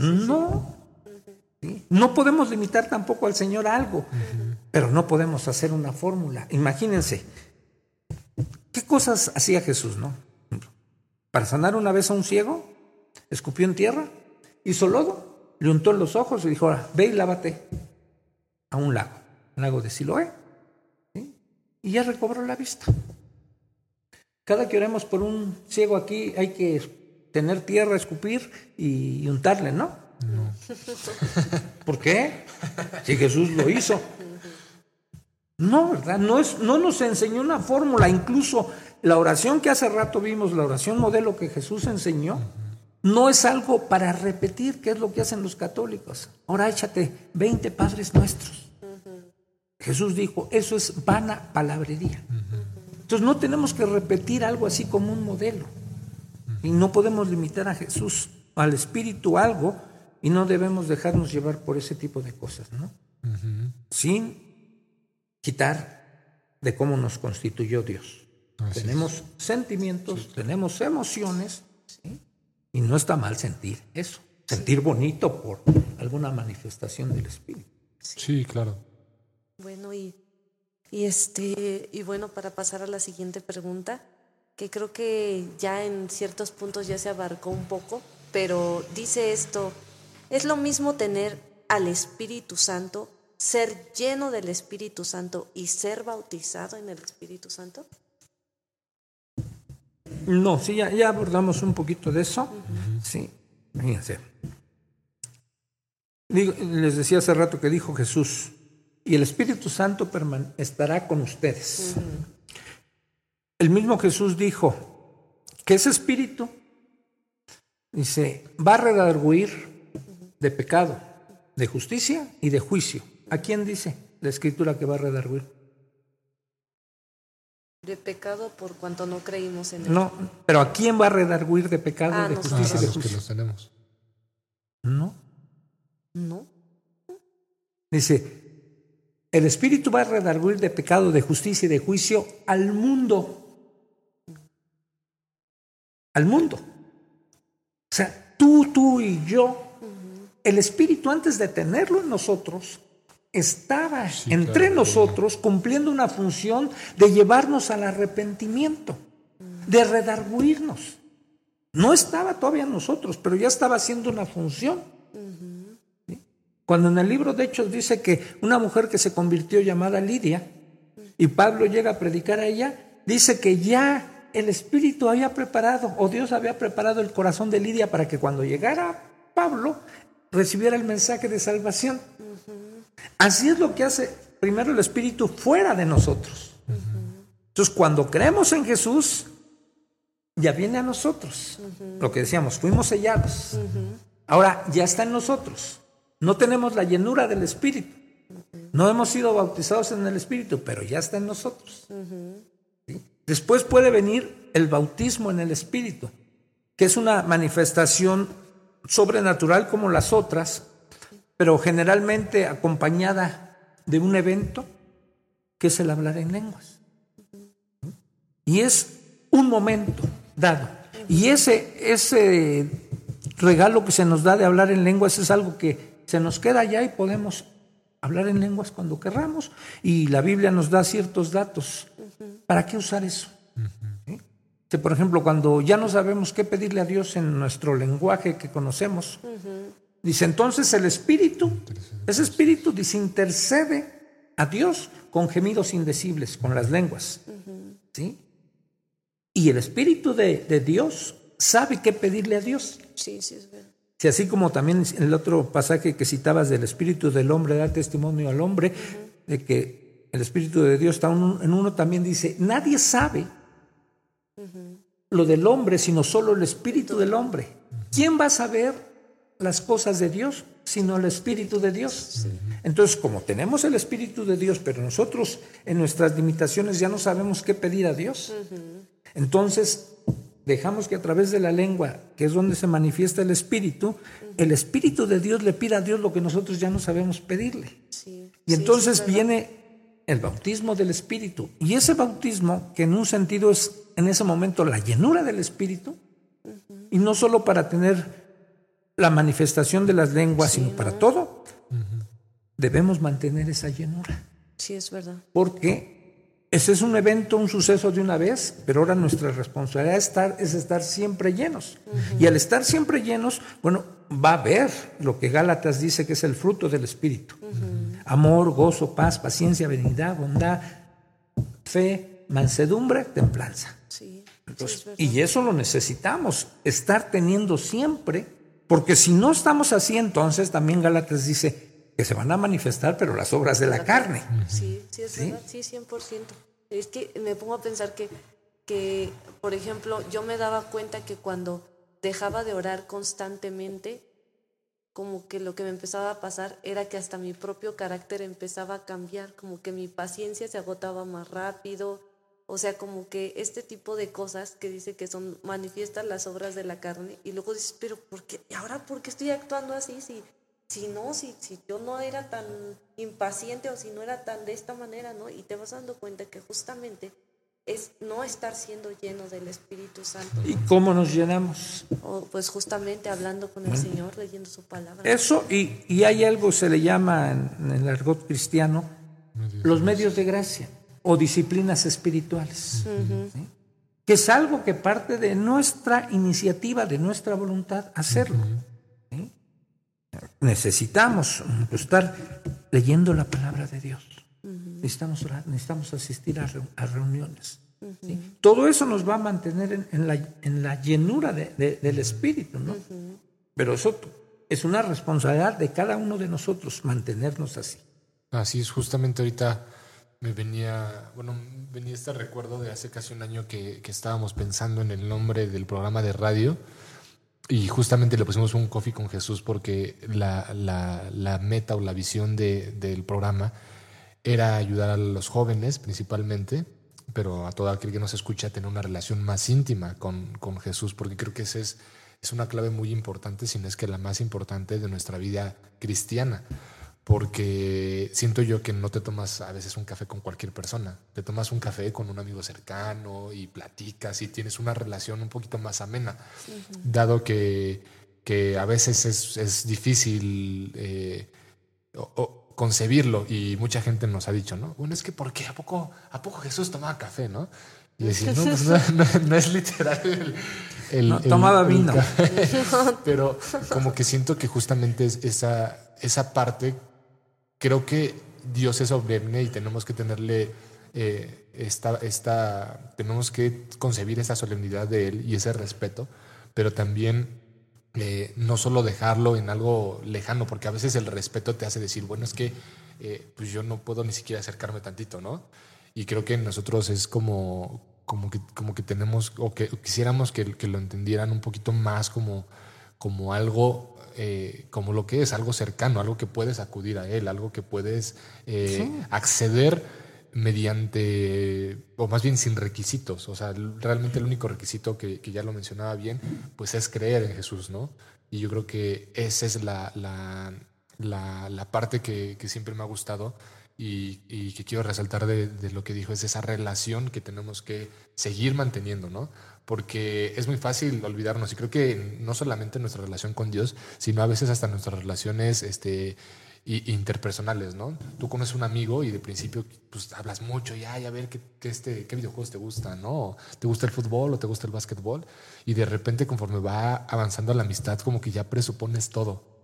No. ¿Sí? No podemos limitar tampoco al Señor a algo, pero no podemos hacer una fórmula. Imagínense, ¿qué cosas hacía Jesús, no? Para sanar una vez a un ciego, escupió en tierra, hizo lodo, le untó en los ojos y dijo, ahora, ve y lávate a un lago, un lago de Siloé. Y ya recobró la vista. Cada que oremos por un ciego aquí hay que tener tierra, escupir y untarle, ¿no? No. ¿Por qué? Si Jesús lo hizo. No, ¿verdad? No, es, no nos enseñó una fórmula. Incluso la oración que hace rato vimos, la oración modelo que Jesús enseñó, no es algo para repetir, que es lo que hacen los católicos. Ahora échate 20 padres nuestros. Jesús dijo, eso es vana palabrería. Entonces no tenemos que repetir algo así como un modelo. Y no podemos limitar a Jesús, al Espíritu algo, y no debemos dejarnos llevar por ese tipo de cosas, ¿no? Sin quitar de cómo nos constituyó Dios. Así tenemos sentimientos, tenemos emociones, ¿sí? y no está mal sentir eso, sentir bonito por alguna manifestación del Espíritu. Sí, claro. Bueno, y, y este, y bueno, para pasar a la siguiente pregunta, que creo que ya en ciertos puntos ya se abarcó un poco, pero dice esto, ¿es lo mismo tener al Espíritu Santo, ser lleno del Espíritu Santo y ser bautizado en el Espíritu Santo? No, sí, ya, ya abordamos un poquito de eso. Sí, fíjense. Digo, les decía hace rato que dijo Jesús, y el Espíritu Santo estará con ustedes. El mismo Jesús dijo que ese Espíritu, dice, va a redarguir de pecado, de justicia y de juicio. ¿A quién dice la Escritura que va a redarguir? De pecado por cuanto no creímos en él. No, pero ¿a quién va a redarguir de pecado, Ah, de justicia a y de los que juicio? los tenemos. No. No. Dice, el Espíritu va a redarguir de pecado, de justicia y de juicio al mundo. Al mundo. O sea, tú, tú y yo, el Espíritu antes de tenerlo en nosotros, estaba Sí, entre claro. nosotros cumpliendo una función de llevarnos al arrepentimiento, de redarguirnos. No estaba todavía en nosotros, pero ya estaba haciendo una función. Cuando en el libro de Hechos dice que una mujer que se convirtió llamada Lidia y Pablo llega a predicar a ella, dice que ya el Espíritu había preparado o Dios había preparado el corazón de Lidia para que cuando llegara Pablo recibiera el mensaje de salvación. Así es lo que hace primero el Espíritu fuera de nosotros. Entonces cuando creemos en Jesús, ya viene a nosotros. Lo que decíamos, fuimos sellados. Ahora ya está en nosotros. No tenemos la llenura del Espíritu. No hemos sido bautizados en el Espíritu, pero ya está en nosotros. Después puede venir el bautismo en el Espíritu, que es una manifestación sobrenatural como las otras, pero generalmente acompañada de un evento que es el hablar en lenguas. Y es un momento dado. Y ese, ese regalo que se nos da de hablar en lenguas es algo que se nos queda allá y podemos hablar en lenguas cuando querramos. Y la Biblia nos da ciertos datos. ¿Para qué usar eso? ¿Sí? Que, por ejemplo, cuando ya no sabemos qué pedirle a Dios en nuestro lenguaje que conocemos, dice entonces el Espíritu, ese Espíritu dice intercede a Dios con gemidos indecibles, con las lenguas. ¿Sí? Y el Espíritu de, de Dios sabe qué pedirle a Dios. Sí, sí, es verdad. Si así como también el otro pasaje que citabas del espíritu del hombre da testimonio al hombre, de que el espíritu de Dios está en uno, también dice, nadie sabe lo del hombre, sino solo el espíritu del hombre. ¿Quién va a saber las cosas de Dios sino el espíritu de Dios? Entonces, como tenemos el espíritu de Dios, pero nosotros en nuestras limitaciones ya no sabemos qué pedir a Dios, entonces dejamos que a través de la lengua, que es donde se manifiesta el Espíritu, el Espíritu de Dios le pida a Dios lo que nosotros ya no sabemos pedirle. y entonces viene el bautismo del Espíritu. Y ese bautismo, que en un sentido es en ese momento la llenura del Espíritu, y no solo para tener la manifestación de las lenguas, sino para todo, debemos mantener esa llenura. Sí, es verdad. Porque ese es un evento, un suceso de una vez, pero ahora nuestra responsabilidad es estar, es estar siempre llenos. Y al estar siempre llenos, bueno, va a haber lo que Gálatas dice que es el fruto del Espíritu. Amor, gozo, paz, paciencia, benignidad, bondad, fe, mansedumbre, templanza. y eso lo necesitamos, estar teniendo siempre, porque si no estamos así, entonces también Gálatas dice, que se van a manifestar, pero las obras de la, carne. Sí, sí, es verdad, sí, 100%. Es que me pongo a pensar que, que, por ejemplo, yo me daba cuenta que cuando dejaba de orar constantemente, como que lo que me empezaba a pasar era que hasta mi propio carácter empezaba a cambiar, como que mi paciencia se agotaba más rápido, o sea, como que este tipo de cosas que dice que son manifiestan las obras de la carne y luego dices, pero ¿por qué? ¿Y ahora por qué estoy actuando así si si no, si, si yo no era tan impaciente o si no era tan de esta manera, ¿no? Y te vas dando cuenta que justamente es no estar siendo lleno del Espíritu Santo. ¿Y cómo nos llenamos? pues justamente hablando con el Señor, leyendo su palabra. Eso, y, y hay algo, se le llama en, el argot cristiano, los medios de gracia o disciplinas espirituales. Que es algo que parte de nuestra iniciativa, de nuestra voluntad hacerlo necesitamos estar leyendo la palabra de Dios. necesitamos, orar, necesitamos asistir a, reuniones. Todo eso nos va a mantener en, la, en la, llenura del Espíritu, ¿no? Pero eso es una responsabilidad de cada uno de nosotros mantenernos así. Así es, justamente ahorita me venía, bueno, venía este recuerdo de hace casi un año que, que estábamos pensando en el nombre del programa de radio y justamente le pusimos un coffee con Jesús porque la, la, meta o la visión de, del programa era ayudar a los jóvenes principalmente, pero a todo aquel que nos escucha a tener una relación más íntima con, con Jesús, porque creo que esa es, es una clave muy importante, si no es que la más importante de nuestra vida cristiana porque siento yo que no te tomas a veces un café con cualquier persona, te tomas un café con un amigo cercano y platicas y tienes una relación un poquito más amena, dado que, que, a veces es, es difícil eh, concebirlo y mucha gente nos ha dicho, ¿no? Bueno, es que ¿por qué? ¿A poco, a poco Jesús tomaba café, no? Y decir, no, pues no, es literal el... tomaba vino. pero como que siento que justamente esa, esa parte creo que Dios es solemne y tenemos que tenerle eh, esta, esta, tenemos que concebir esa solemnidad de Él y ese respeto, pero también eh, no solo dejarlo en algo lejano, porque a veces el respeto te hace decir, bueno, es que eh, pues yo no puedo ni siquiera acercarme tantito, ¿no? Y creo que nosotros es como, como, que, como que tenemos, o que quisiéramos que, que lo entendieran un poquito más como, como algo eh, como lo que es, algo cercano, algo que puedes acudir a él, algo que puedes eh, acceder mediante, o más bien sin requisitos. O sea, realmente el único requisito que, ya lo mencionaba bien, pues es creer en Jesús, ¿no? Y yo creo que esa es la, la, parte que, siempre me ha gustado y, que quiero resaltar de, de, lo que dijo, es esa relación que tenemos que seguir manteniendo, ¿no? Porque es muy fácil olvidarnos y creo que no solamente nuestra relación con Dios, sino a veces hasta nuestras relaciones este, interpersonales, ¿no? Tú conoces un amigo y de principio pues hablas mucho y ay, a ver qué, qué, este, qué videojuegos te gustan, ¿no? ¿Te gusta el fútbol o te gusta el básquetbol? Y de repente conforme va avanzando la amistad como que ya presupones todo.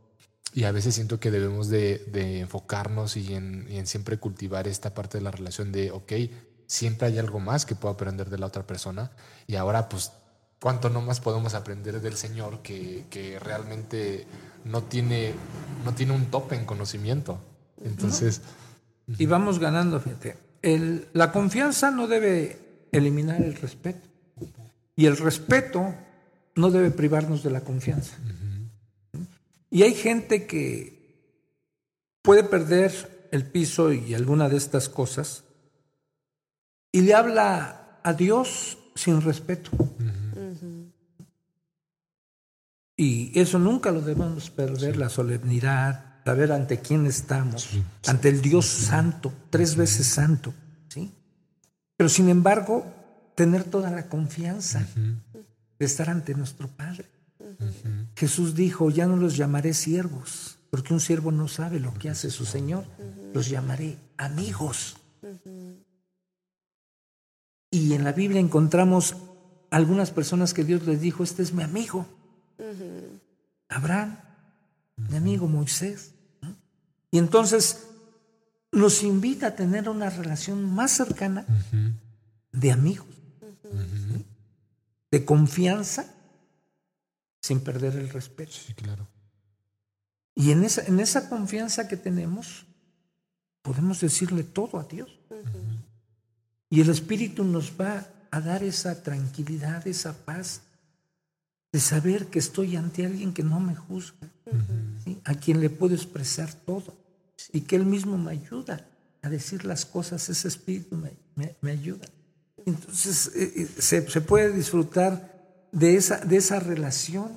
Y a veces siento que debemos de, enfocarnos y en, y en, siempre cultivar esta parte de la relación de, ok, siempre hay algo más que puedo aprender de la otra persona y ahora pues cuánto no más podemos aprender del Señor que, que realmente no tiene, no tiene un tope en conocimiento. Entonces... Y vamos ganando, fíjate. El, la confianza no debe eliminar el respeto. Y el respeto no debe privarnos de la confianza. Y hay gente que puede perder el piso y alguna de estas cosas y le habla a Dios sin respeto. Y eso nunca lo debemos perder, la solemnidad, saber ante quién estamos, ante el Dios santo, tres veces santo. ¿sí? Pero sin embargo, tener toda la confianza de estar ante nuestro Padre. Jesús dijo, ya no los llamaré siervos, porque un siervo no sabe lo que hace su Señor, los llamaré amigos. Y en la Biblia encontramos algunas personas que Dios les dijo, este es mi amigo. Abraham, mi amigo Moisés. Y entonces nos invita a tener una relación más cercana de amigos, de confianza, sin perder el respeto. Sí, claro. Y en esa, en esa confianza que tenemos, podemos decirle todo a Dios. Y el Espíritu nos va a dar esa tranquilidad, esa paz de saber que estoy ante alguien que no me juzga, a quien le puedo expresar todo y que él mismo me ayuda a decir las cosas, ese espíritu me, ayuda. Entonces eh, eh, se, puede disfrutar de esa, de esa relación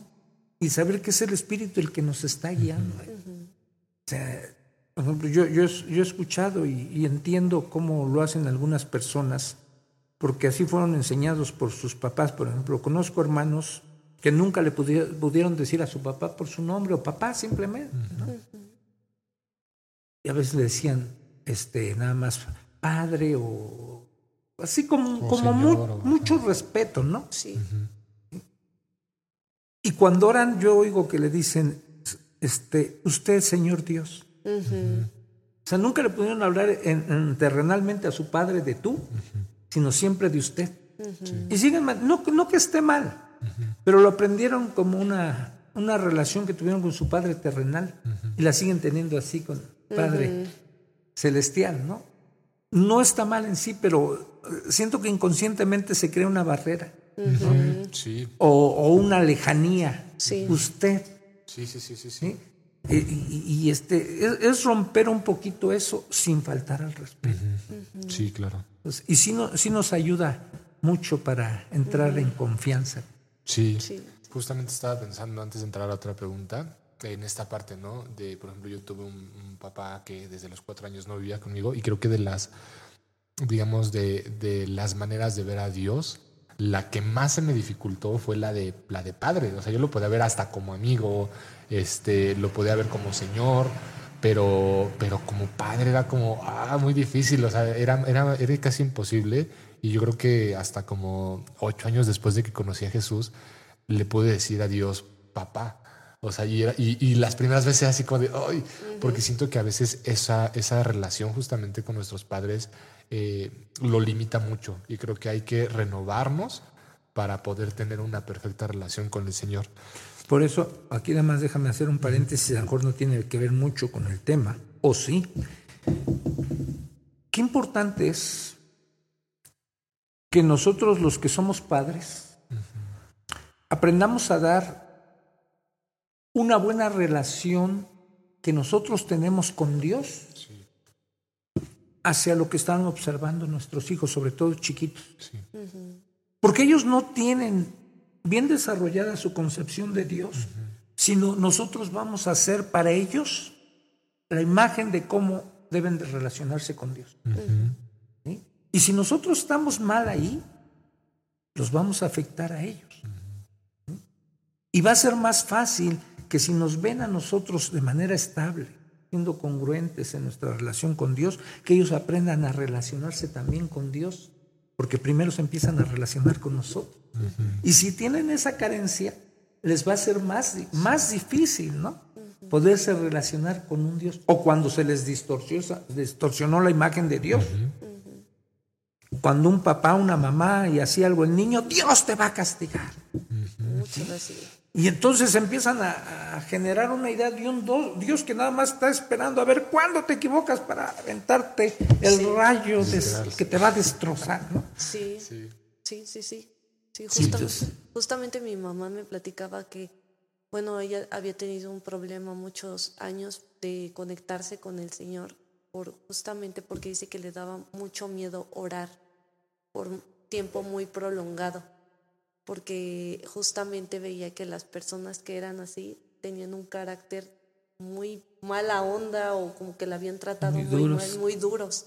y saber que es el espíritu el que nos está guiando. O sea, por ejemplo, yo, yo, he escuchado y, y entiendo cómo lo hacen algunas personas, porque así fueron enseñados por sus papás. Por ejemplo, conozco hermanos que nunca le pudieron decir a su papá por su nombre o papá simplemente. Y a veces le decían este, nada más padre o así como, como mucho respeto, ¿no? Sí. Y cuando oran, yo oigo que le dicen, este, usted, Señor Dios. O sea, nunca le pudieron hablar en, terrenalmente a su padre de tú, sino siempre de usted. Y siguen mal, no, no que esté mal, pero lo aprendieron como una, una relación que tuvieron con su padre terrenal y la siguen teniendo así con Padre celestial, ¿no? No está mal en sí, pero eh, siento que inconscientemente se crea una barrera. Sí. O, una lejanía. Sí. Usted. Sí, sí, sí, sí. sí. Y, este, es, romper un poquito eso sin faltar al respeto. Sí, claro. Pues, y sí, no, sí nos ayuda mucho para entrar en confianza Sí. Justamente estaba pensando antes de entrar a otra pregunta, en esta parte, ¿no? De, por ejemplo, yo tuve un, papá que desde los cuatro años no vivía conmigo y creo que de las, digamos, de, de, las maneras de ver a Dios, la que más se me dificultó fue la de, la de padre. O sea, yo lo podía ver hasta como amigo, este, lo podía ver como señor, pero, pero como padre era como, ah, muy difícil, o sea, era, era, era casi imposible. Y yo creo que hasta como ocho años después de que conocí a Jesús, le pude decir a Dios, papá. O sea, y, y, las primeras veces así como de, ay, porque siento que a veces esa, esa relación justamente con nuestros padres eh, lo limita mucho. Y creo que hay que renovarnos para poder tener una perfecta relación con el Señor. Por eso, aquí nada más déjame hacer un paréntesis, a lo mejor no tiene que ver mucho con el tema, o sí. Qué importante es que nosotros los que somos padres aprendamos a dar una buena relación que nosotros tenemos con Dios hacia lo que están observando nuestros hijos, sobre todo chiquitos. Porque ellos no tienen bien desarrollada su concepción de Dios, sino nosotros vamos a hacer para ellos la imagen de cómo deben de relacionarse con Dios. Y si nosotros estamos mal ahí, los vamos a afectar a ellos. Y va a ser más fácil que si nos ven a nosotros de manera estable, siendo congruentes en nuestra relación con Dios, que ellos aprendan a relacionarse también con Dios, porque primero se empiezan a relacionar con nosotros. Y si tienen esa carencia, les va a ser más, más difícil, ¿no? Poderse relacionar con un Dios. O cuando se les distorsionó, distorsionó la imagen de Dios. cuando un papá, una mamá y hacía algo el niño, Dios te va a castigar. Mucho así. Y entonces empiezan a, a generar una idea de un do- Dios que nada más está esperando a ver cuándo te equivocas para aventarte el rayo des- que te va a destrozar, ¿no? Sí, Sí. sí, sí, sí. Sí, Sí, justamente, justamente mi mamá me platicaba que, bueno, ella había tenido un problema muchos años de conectarse con el Señor, por, justamente porque dice que le daba mucho miedo orar por un tiempo muy prolongado, porque justamente veía que las personas que eran así tenían un carácter muy mala onda o como que la habían tratado Muy muy, duros. mal, muy duros,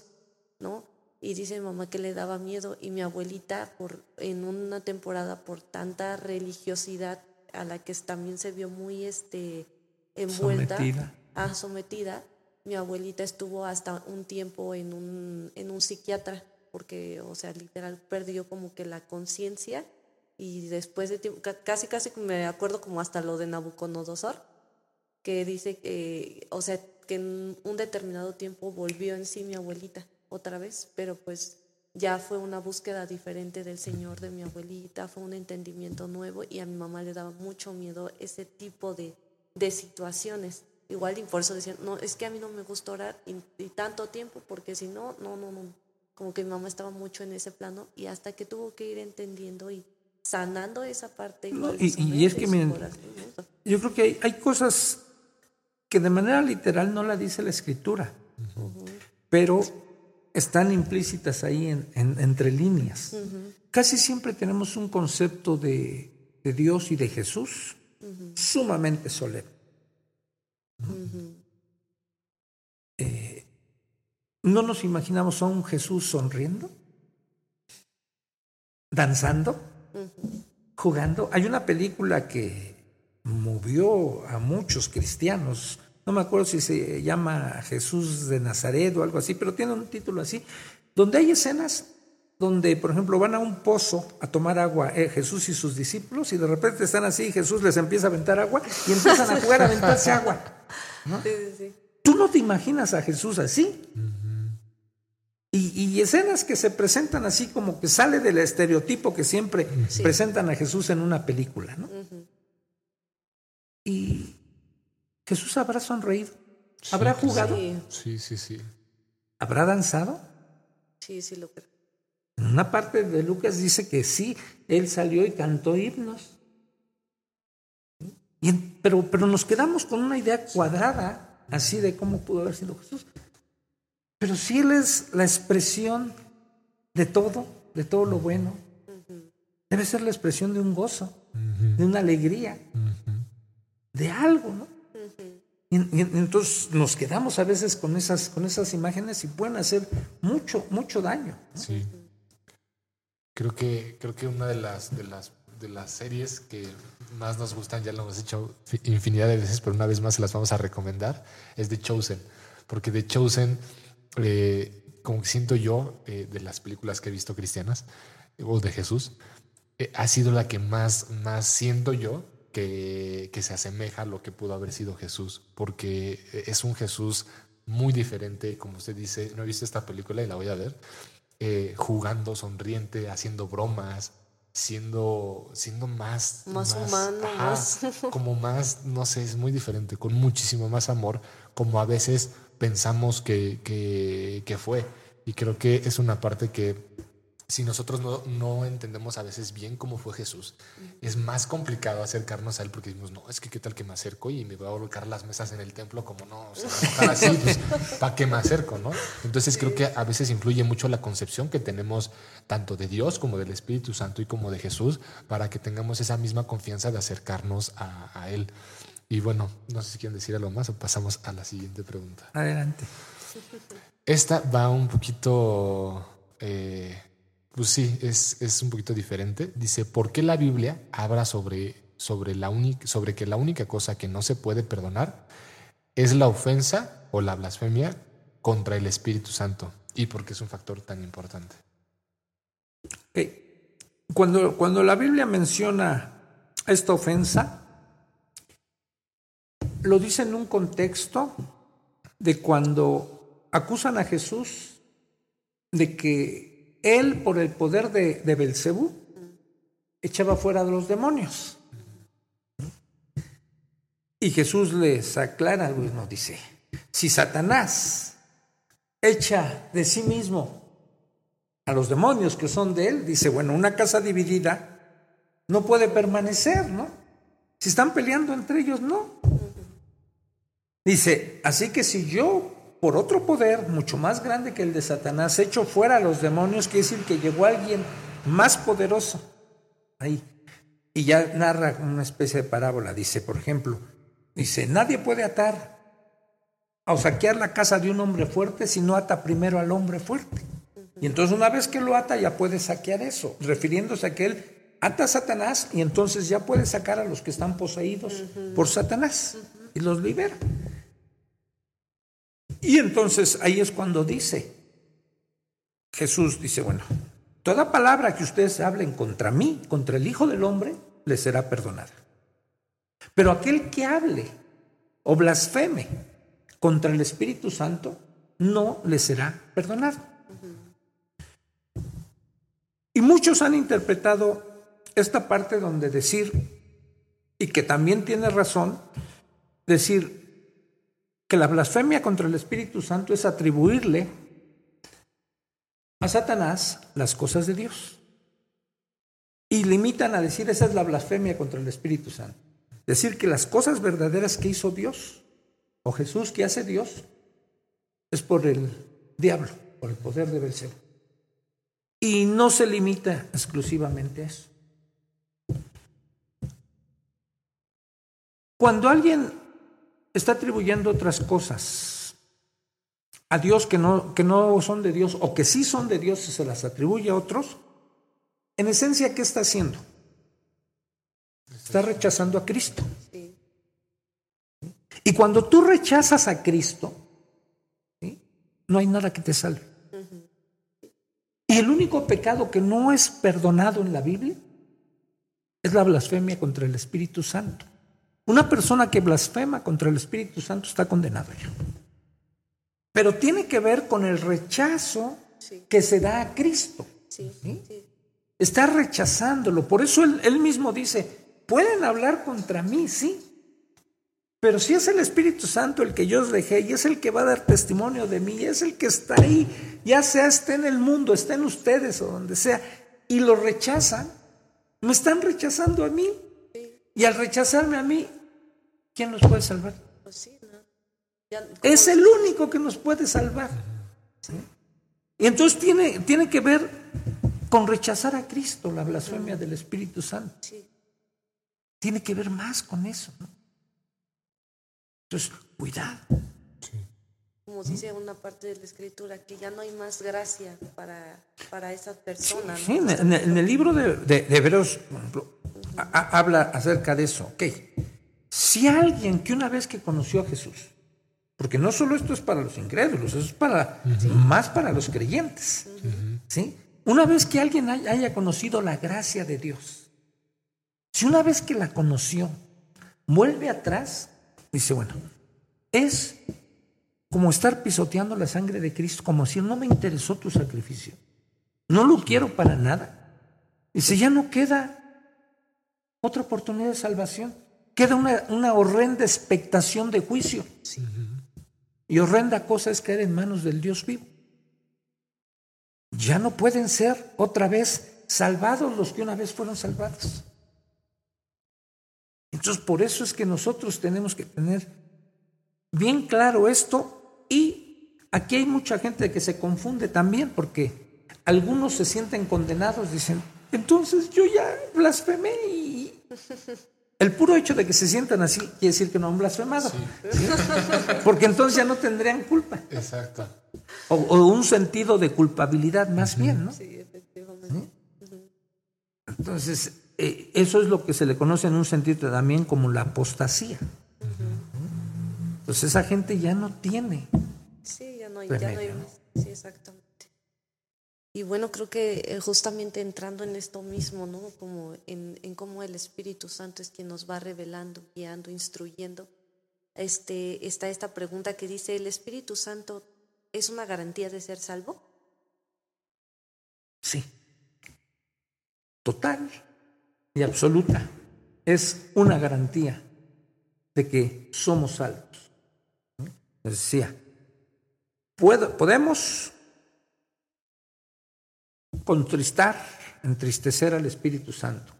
¿no? Y dice mi mamá que le daba miedo y mi abuelita por en una temporada por tanta religiosidad a la que también se vio muy este envuelta, Sometida. ah, sometida, mi abuelita estuvo hasta un tiempo en un en un psiquiatra porque o sea, literal perdió como que la conciencia y después de tiempo, ca- casi casi me acuerdo como hasta lo de Nabucodonosor que dice que, o sea, que en un determinado tiempo volvió en sí mi abuelita otra vez, pero pues ya fue una búsqueda diferente del Señor de mi abuelita, fue un entendimiento nuevo y a mi mamá le daba mucho miedo ese tipo de, de situaciones. Igual y por eso decían, no, es que a mí no me gusta orar y tanto tiempo, porque si no, no, no, no. Como que mi mamá estaba mucho en ese plano y hasta que tuvo que ir entendiendo y sanando esa parte. No, y- y es que. Yo creo que hay, hay cosas que de manera literal no la dice la escritura, pero están implícitas ahí en- en- entre líneas. Casi siempre tenemos un concepto de, de Dios y de Jesús sumamente solemne. Eh, no nos imaginamos a un Jesús sonriendo, danzando, jugando. Hay una película que movió a muchos cristianos. No me acuerdo si se llama Jesús de Nazaret o algo así, pero tiene un título así, donde hay escenas donde, por ejemplo, van a un pozo a tomar agua eh, Jesús y sus discípulos y de repente están así y Jesús les empieza a aventar agua y empiezan a jugar a aventarse agua. ¿no? Sí, sí, sí. Tú no te imaginas a Jesús así. Y escenas que se presentan así como que sale del estereotipo que siempre Sí. presentan a Jesús en una película, ¿no? Y Jesús habrá sonreído, habrá jugado, Sí, Sí, sí, sí. habrá danzado. sí, sí lo creo. En una parte de Lucas dice que sí, él salió y cantó himnos. Y en- pero, pero nos quedamos con una idea cuadrada así de cómo pudo haber sido Jesús. Pero si Él es la expresión de todo, de todo lo bueno, debe ser la expresión de un gozo, de una alegría, de algo, ¿no? Y, y entonces nos quedamos a veces con esas, con esas imágenes y pueden hacer mucho, mucho daño. Sí. Creo que, creo que una de las, de las de las series que más nos gustan, ya lo hemos hecho fi- infinidad de veces, pero una vez más se las vamos a recomendar, es The Chosen. Porque The Chosen, eh, como que siento yo, eh, de las películas que he visto cristianas, o de Jesús, eh, ha sido la que más, más siento yo que, que se asemeja a lo que pudo haber sido Jesús, porque es un Jesús muy diferente, como usted dice, no he visto esta película y la voy a ver, eh, jugando, sonriente, haciendo bromas, siendo, siendo más... Más humano, más- Como más, no sé, es muy diferente, con muchísimo más amor, como a veces pensamos que, que, fue. Y creo que es una parte que si nosotros no, no entendemos a veces bien cómo fue Jesús, es más complicado acercarnos a Él porque decimos, no, es que qué tal que me acerco y me voy a volcar las mesas en el templo, como no, se va a enojar así, pues, ¿para qué me acerco? ¿no? Entonces creo que a veces influye mucho la concepción que tenemos tanto de Dios como del Espíritu Santo y como de Jesús para que tengamos esa misma confianza de acercarnos a Él. Y bueno, no sé si quieren decir algo más o pasamos a la siguiente pregunta. Adelante. Esta va un poquito, eh, pues sí, es, es un poquito diferente. Dice, ¿por qué la Biblia habla sobre, sobre, la única, sobre que la única cosa que no se puede perdonar es la ofensa o la blasfemia contra el Espíritu Santo? ¿Y por qué es un factor tan importante? Cuando, cuando la Biblia menciona esta ofensa, lo dice en un contexto de cuando acusan a Jesús de que él por el poder de, de Belcebú echaba fuera a los demonios. Y Jesús les aclara, nos dice, si Satanás echa de sí mismo a los demonios que son de él, dice, bueno, una casa dividida no puede permanecer, ¿no? Si están peleando entre ellos, no. Dice, así que si yo, por otro poder mucho más grande que el de Satanás, echo fuera a los demonios, quiere decir que llegó alguien más poderoso ahí. Y ya narra una especie de parábola, dice, por ejemplo, dice, nadie puede atar o saquear la casa de un hombre fuerte si no ata primero al hombre fuerte. Y entonces una vez que lo ata ya puede saquear eso, refiriéndose a que él ata a Satanás y entonces ya puede sacar a los que están poseídos por Satanás y los libera. Y entonces ahí es cuando dice, Jesús dice, bueno, toda palabra que ustedes hablen contra mí, contra el Hijo del Hombre, les será perdonada. Pero aquel que hable o blasfeme contra el Espíritu Santo, no le será perdonado. Y muchos han interpretado esta parte donde decir, y que también tiene razón, decir que la blasfemia contra el Espíritu Santo es atribuirle a Satanás las cosas de Dios. Y limitan a decir esa es la blasfemia contra el Espíritu Santo. Decir que las cosas verdaderas que hizo Dios o Jesús que hace Dios es por el diablo, por el poder de Belcebú. Y no se limita exclusivamente a eso. Cuando alguien está atribuyendo otras cosas a Dios que no, que no son de Dios o que sí son de Dios y se las atribuye a otros, en esencia, ¿qué está haciendo? Está rechazando a Cristo. Y cuando tú rechazas a Cristo, no hay nada que te salve. Y el único pecado que no es perdonado en la Biblia es la blasfemia contra el Espíritu Santo. Una persona que blasfema contra el Espíritu Santo está condenado ya. Pero tiene que ver con el rechazo que se da a Cristo. Está rechazándolo. Por eso él, él mismo dice, pueden hablar contra mí, sí, pero si es el Espíritu Santo el que yo os dejé y es el que va a dar testimonio de mí, es el que está ahí, ya sea esté en el mundo, esté en ustedes o donde sea, y lo rechazan, me están rechazando a mí. Y al rechazarme a mí, ¿quién nos puede salvar? Pues es el único que nos puede salvar. Y entonces tiene, tiene que ver con rechazar a Cristo, la blasfemia del Espíritu Santo. Tiene que ver más con eso. ¿no? Entonces, cuidado. Como dice una parte de la escritura, que ya no hay más gracia para, para esas personas. Sí, en, el, libro de, de, Hebreos, por ejemplo, habla acerca de eso. Ok, si alguien que una vez que conoció a Jesús, porque no solo esto es para los incrédulos, eso es para, más para los creyentes. ¿sí? Una vez que alguien haya conocido la gracia de Dios, si una vez que la conoció, vuelve atrás, Dice, bueno, es como estar pisoteando la sangre de Cristo, como si no me interesó tu sacrificio. No lo quiero para nada. Dice, ya no queda otra oportunidad de salvación. Queda una, una horrenda expectación de juicio. Y horrenda cosa es caer en manos del Dios vivo. Ya no pueden ser otra vez salvados los que una vez fueron salvados. Entonces, por eso es que nosotros tenemos que tener bien claro esto y aquí hay mucha gente que se confunde también porque algunos se sienten condenados, dicen, entonces yo ya blasfemé y el puro hecho de que se sientan así quiere decir que no han blasfemado. Porque entonces ya no tendrían culpa. Exacto. O, un sentido de culpabilidad más bien, ¿no? Sí, efectivamente. Entonces, eh, eso es lo que se le conoce en un sentido también como la apostasía. Entonces esa gente ya no tiene. Sí, ya no, hay, ya no hay Sí, exactamente. Y bueno, creo que eh, justamente entrando en esto mismo, ¿no? Como en, en cómo el Espíritu Santo es quien nos va revelando, guiando, instruyendo. Este, está esta pregunta que dice, ¿el Espíritu Santo es una garantía de ser salvo? Sí. Total y absoluta. Es una garantía de que somos salvos. Decía, podemos contristar, entristecer al Espíritu Santo.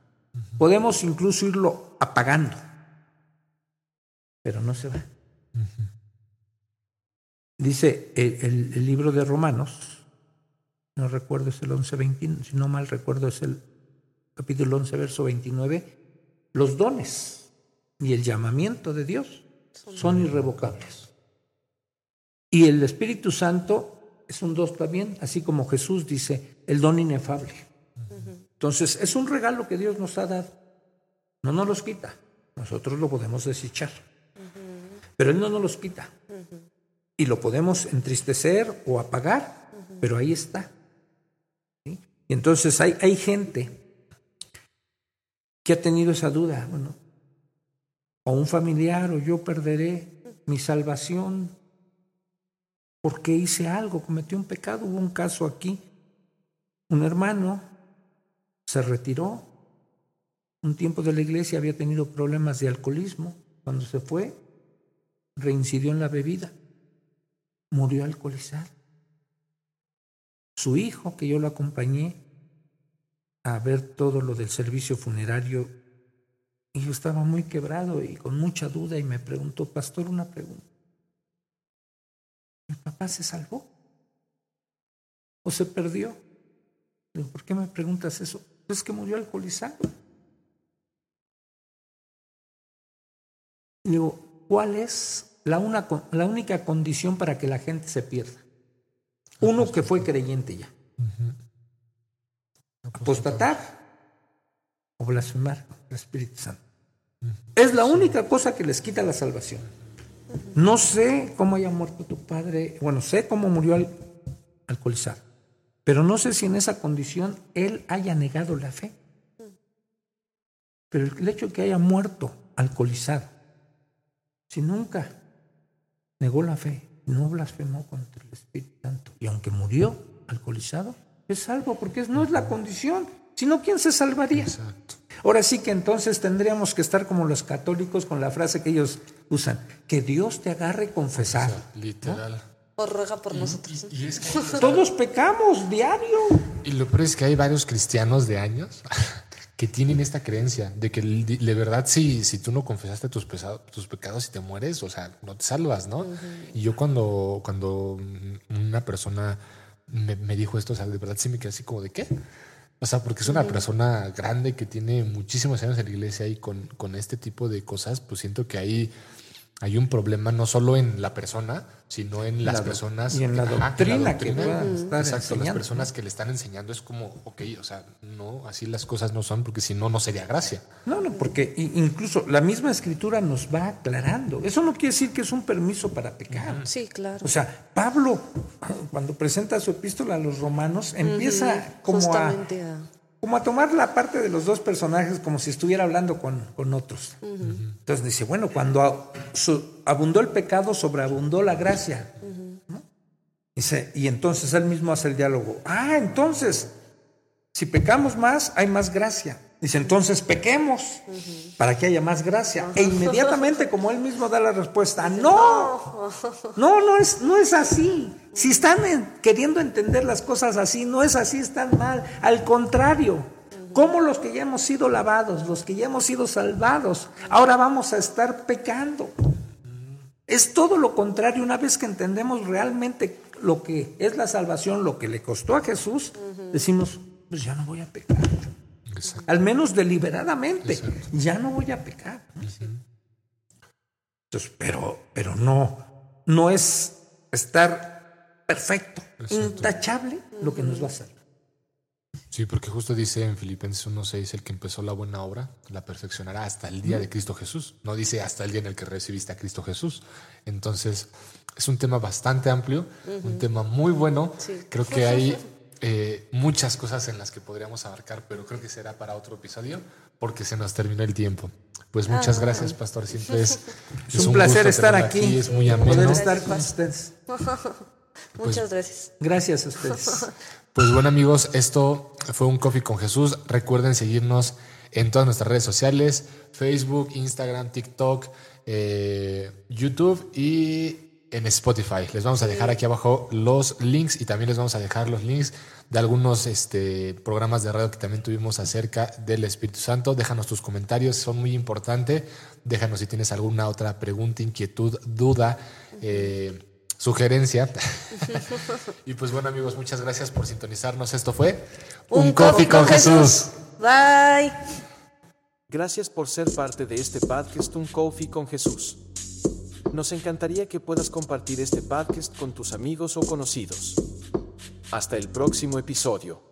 Podemos incluso irlo apagando, pero no se va. Dice el, el, libro de Romanos, no recuerdo es el 11, si no mal recuerdo es el capítulo 11, verso 29, los dones y el llamamiento de Dios son irrevocables. Y el Espíritu Santo es un don también, así como Jesús dice, el don inefable. Entonces, es un regalo que Dios nos ha dado. No nos los quita. Nosotros lo podemos desechar. Pero Él no nos los quita. Y lo podemos entristecer o apagar, pero ahí está. Y entonces hay, hay gente que ha tenido esa duda, bueno, o un familiar o yo perderé mi salvación porque hice algo, cometí un pecado. Hubo un caso aquí, un hermano se retiró, un tiempo de la iglesia había tenido problemas de alcoholismo, cuando se fue, reincidió en la bebida, murió alcoholizado. Su hijo, que yo lo acompañé, a ver todo lo del servicio funerario y yo estaba muy quebrado y con mucha duda y me preguntó, pastor, una pregunta. ¿Mi papá se salvó? ¿O se perdió? Digo, ¿por qué me preguntas eso? Pues que murió alcoholizado. Digo, ¿cuál es la, una, la única condición para que la gente se pierda? Uno que fue creyente ya apostatar o blasfemar al Espíritu Santo. Es la única cosa que les quita la salvación. No sé cómo haya muerto tu padre, bueno, sé cómo murió al, alcoholizado, pero no sé si en esa condición él haya negado la fe. Pero el hecho de que haya muerto alcoholizado, si nunca negó la fe, no blasfemó contra el Espíritu Santo, y aunque murió alcoholizado, es salvo, porque no es la condición, sino ¿quién se salvaría? Exacto. Ahora sí que entonces tendríamos que estar como los católicos con la frase que ellos usan, que Dios te agarre confesar. literal. O ruega por nosotros. Todos pecamos diario. Y lo peor es que hay varios cristianos de años que tienen esta creencia de que de verdad si, si tú no confesaste tus, tus pecados y te mueres, o sea, no te salvas, ¿no? Y yo cuando, cuando una persona me, dijo esto, o sea, de verdad sí me quedé así como de qué. O sea, porque es una persona grande que tiene muchísimos años en la iglesia y con, con este tipo de cosas, pues siento que ahí hay un problema no solo en la persona, sino en las personas. Y en la, doctrina, que Exacto, las personas que le están enseñando es como, ok, o sea, no, así las cosas no son, porque si no, no sería gracia. No, no, porque incluso la misma escritura nos va aclarando. Eso no quiere decir que es un permiso para pecar. Sí, claro. O sea, Pablo, cuando presenta su epístola a los romanos, empieza como a como a tomar la parte de los dos personajes como si estuviera hablando con, con otros. Entonces dice, bueno, cuando abundó el pecado, sobreabundó la gracia. dice, y entonces él mismo hace el diálogo. Ah, entonces, si pecamos más, hay más gracia. Dice, entonces pequemos para que haya más gracia. E inmediatamente, como él mismo da la respuesta, no, no, no es, no es así. Si están queriendo entender las cosas así, no es así, están mal. Al contrario, como los que ya hemos sido lavados, los que ya hemos sido salvados, ahora vamos a estar pecando. Es todo lo contrario. Una vez que entendemos realmente lo que es la salvación, lo que le costó a Jesús, decimos, pues ya no voy a pecar. Al menos deliberadamente. Ya no voy a pecar. Entonces, pero, pero no, no es estar perfecto, intachable lo que nos va a hacer. Sí, porque justo dice en Filipenses 1.6, el que empezó la buena obra la perfeccionará hasta el día de Cristo Jesús. No dice hasta el día en el que recibiste a Cristo Jesús. Entonces, es un tema bastante amplio, un tema muy bueno. Creo que hay eh, muchas cosas en las que podríamos abarcar, pero creo que será para otro episodio porque se nos terminó el tiempo. Pues muchas ah. gracias, Pastor. Siempre es, es, un, placer estar aquí, Es muy ameno. Poder estar con ustedes. muchas gracias. Gracias a ustedes. Pues bueno amigos, esto fue un Coffee con Jesús. Recuerden seguirnos en todas nuestras redes sociales, Facebook, Instagram, TikTok, eh, YouTube y en Spotify. Les vamos a dejar aquí abajo los links y también les vamos a dejar los links de algunos este, programas de radio que también tuvimos acerca del Espíritu Santo. Déjanos tus comentarios, son muy importantes. Déjanos si tienes alguna otra pregunta, inquietud, duda, eh, sugerencia. y pues bueno amigos, muchas gracias por sintonizarnos. Esto fue Un, Coffee con, Jesús. Bye. Gracias por ser parte de este podcast Un Coffee con Jesús. Nos encantaría que puedas compartir este podcast con tus amigos o conocidos. Hasta el próximo episodio.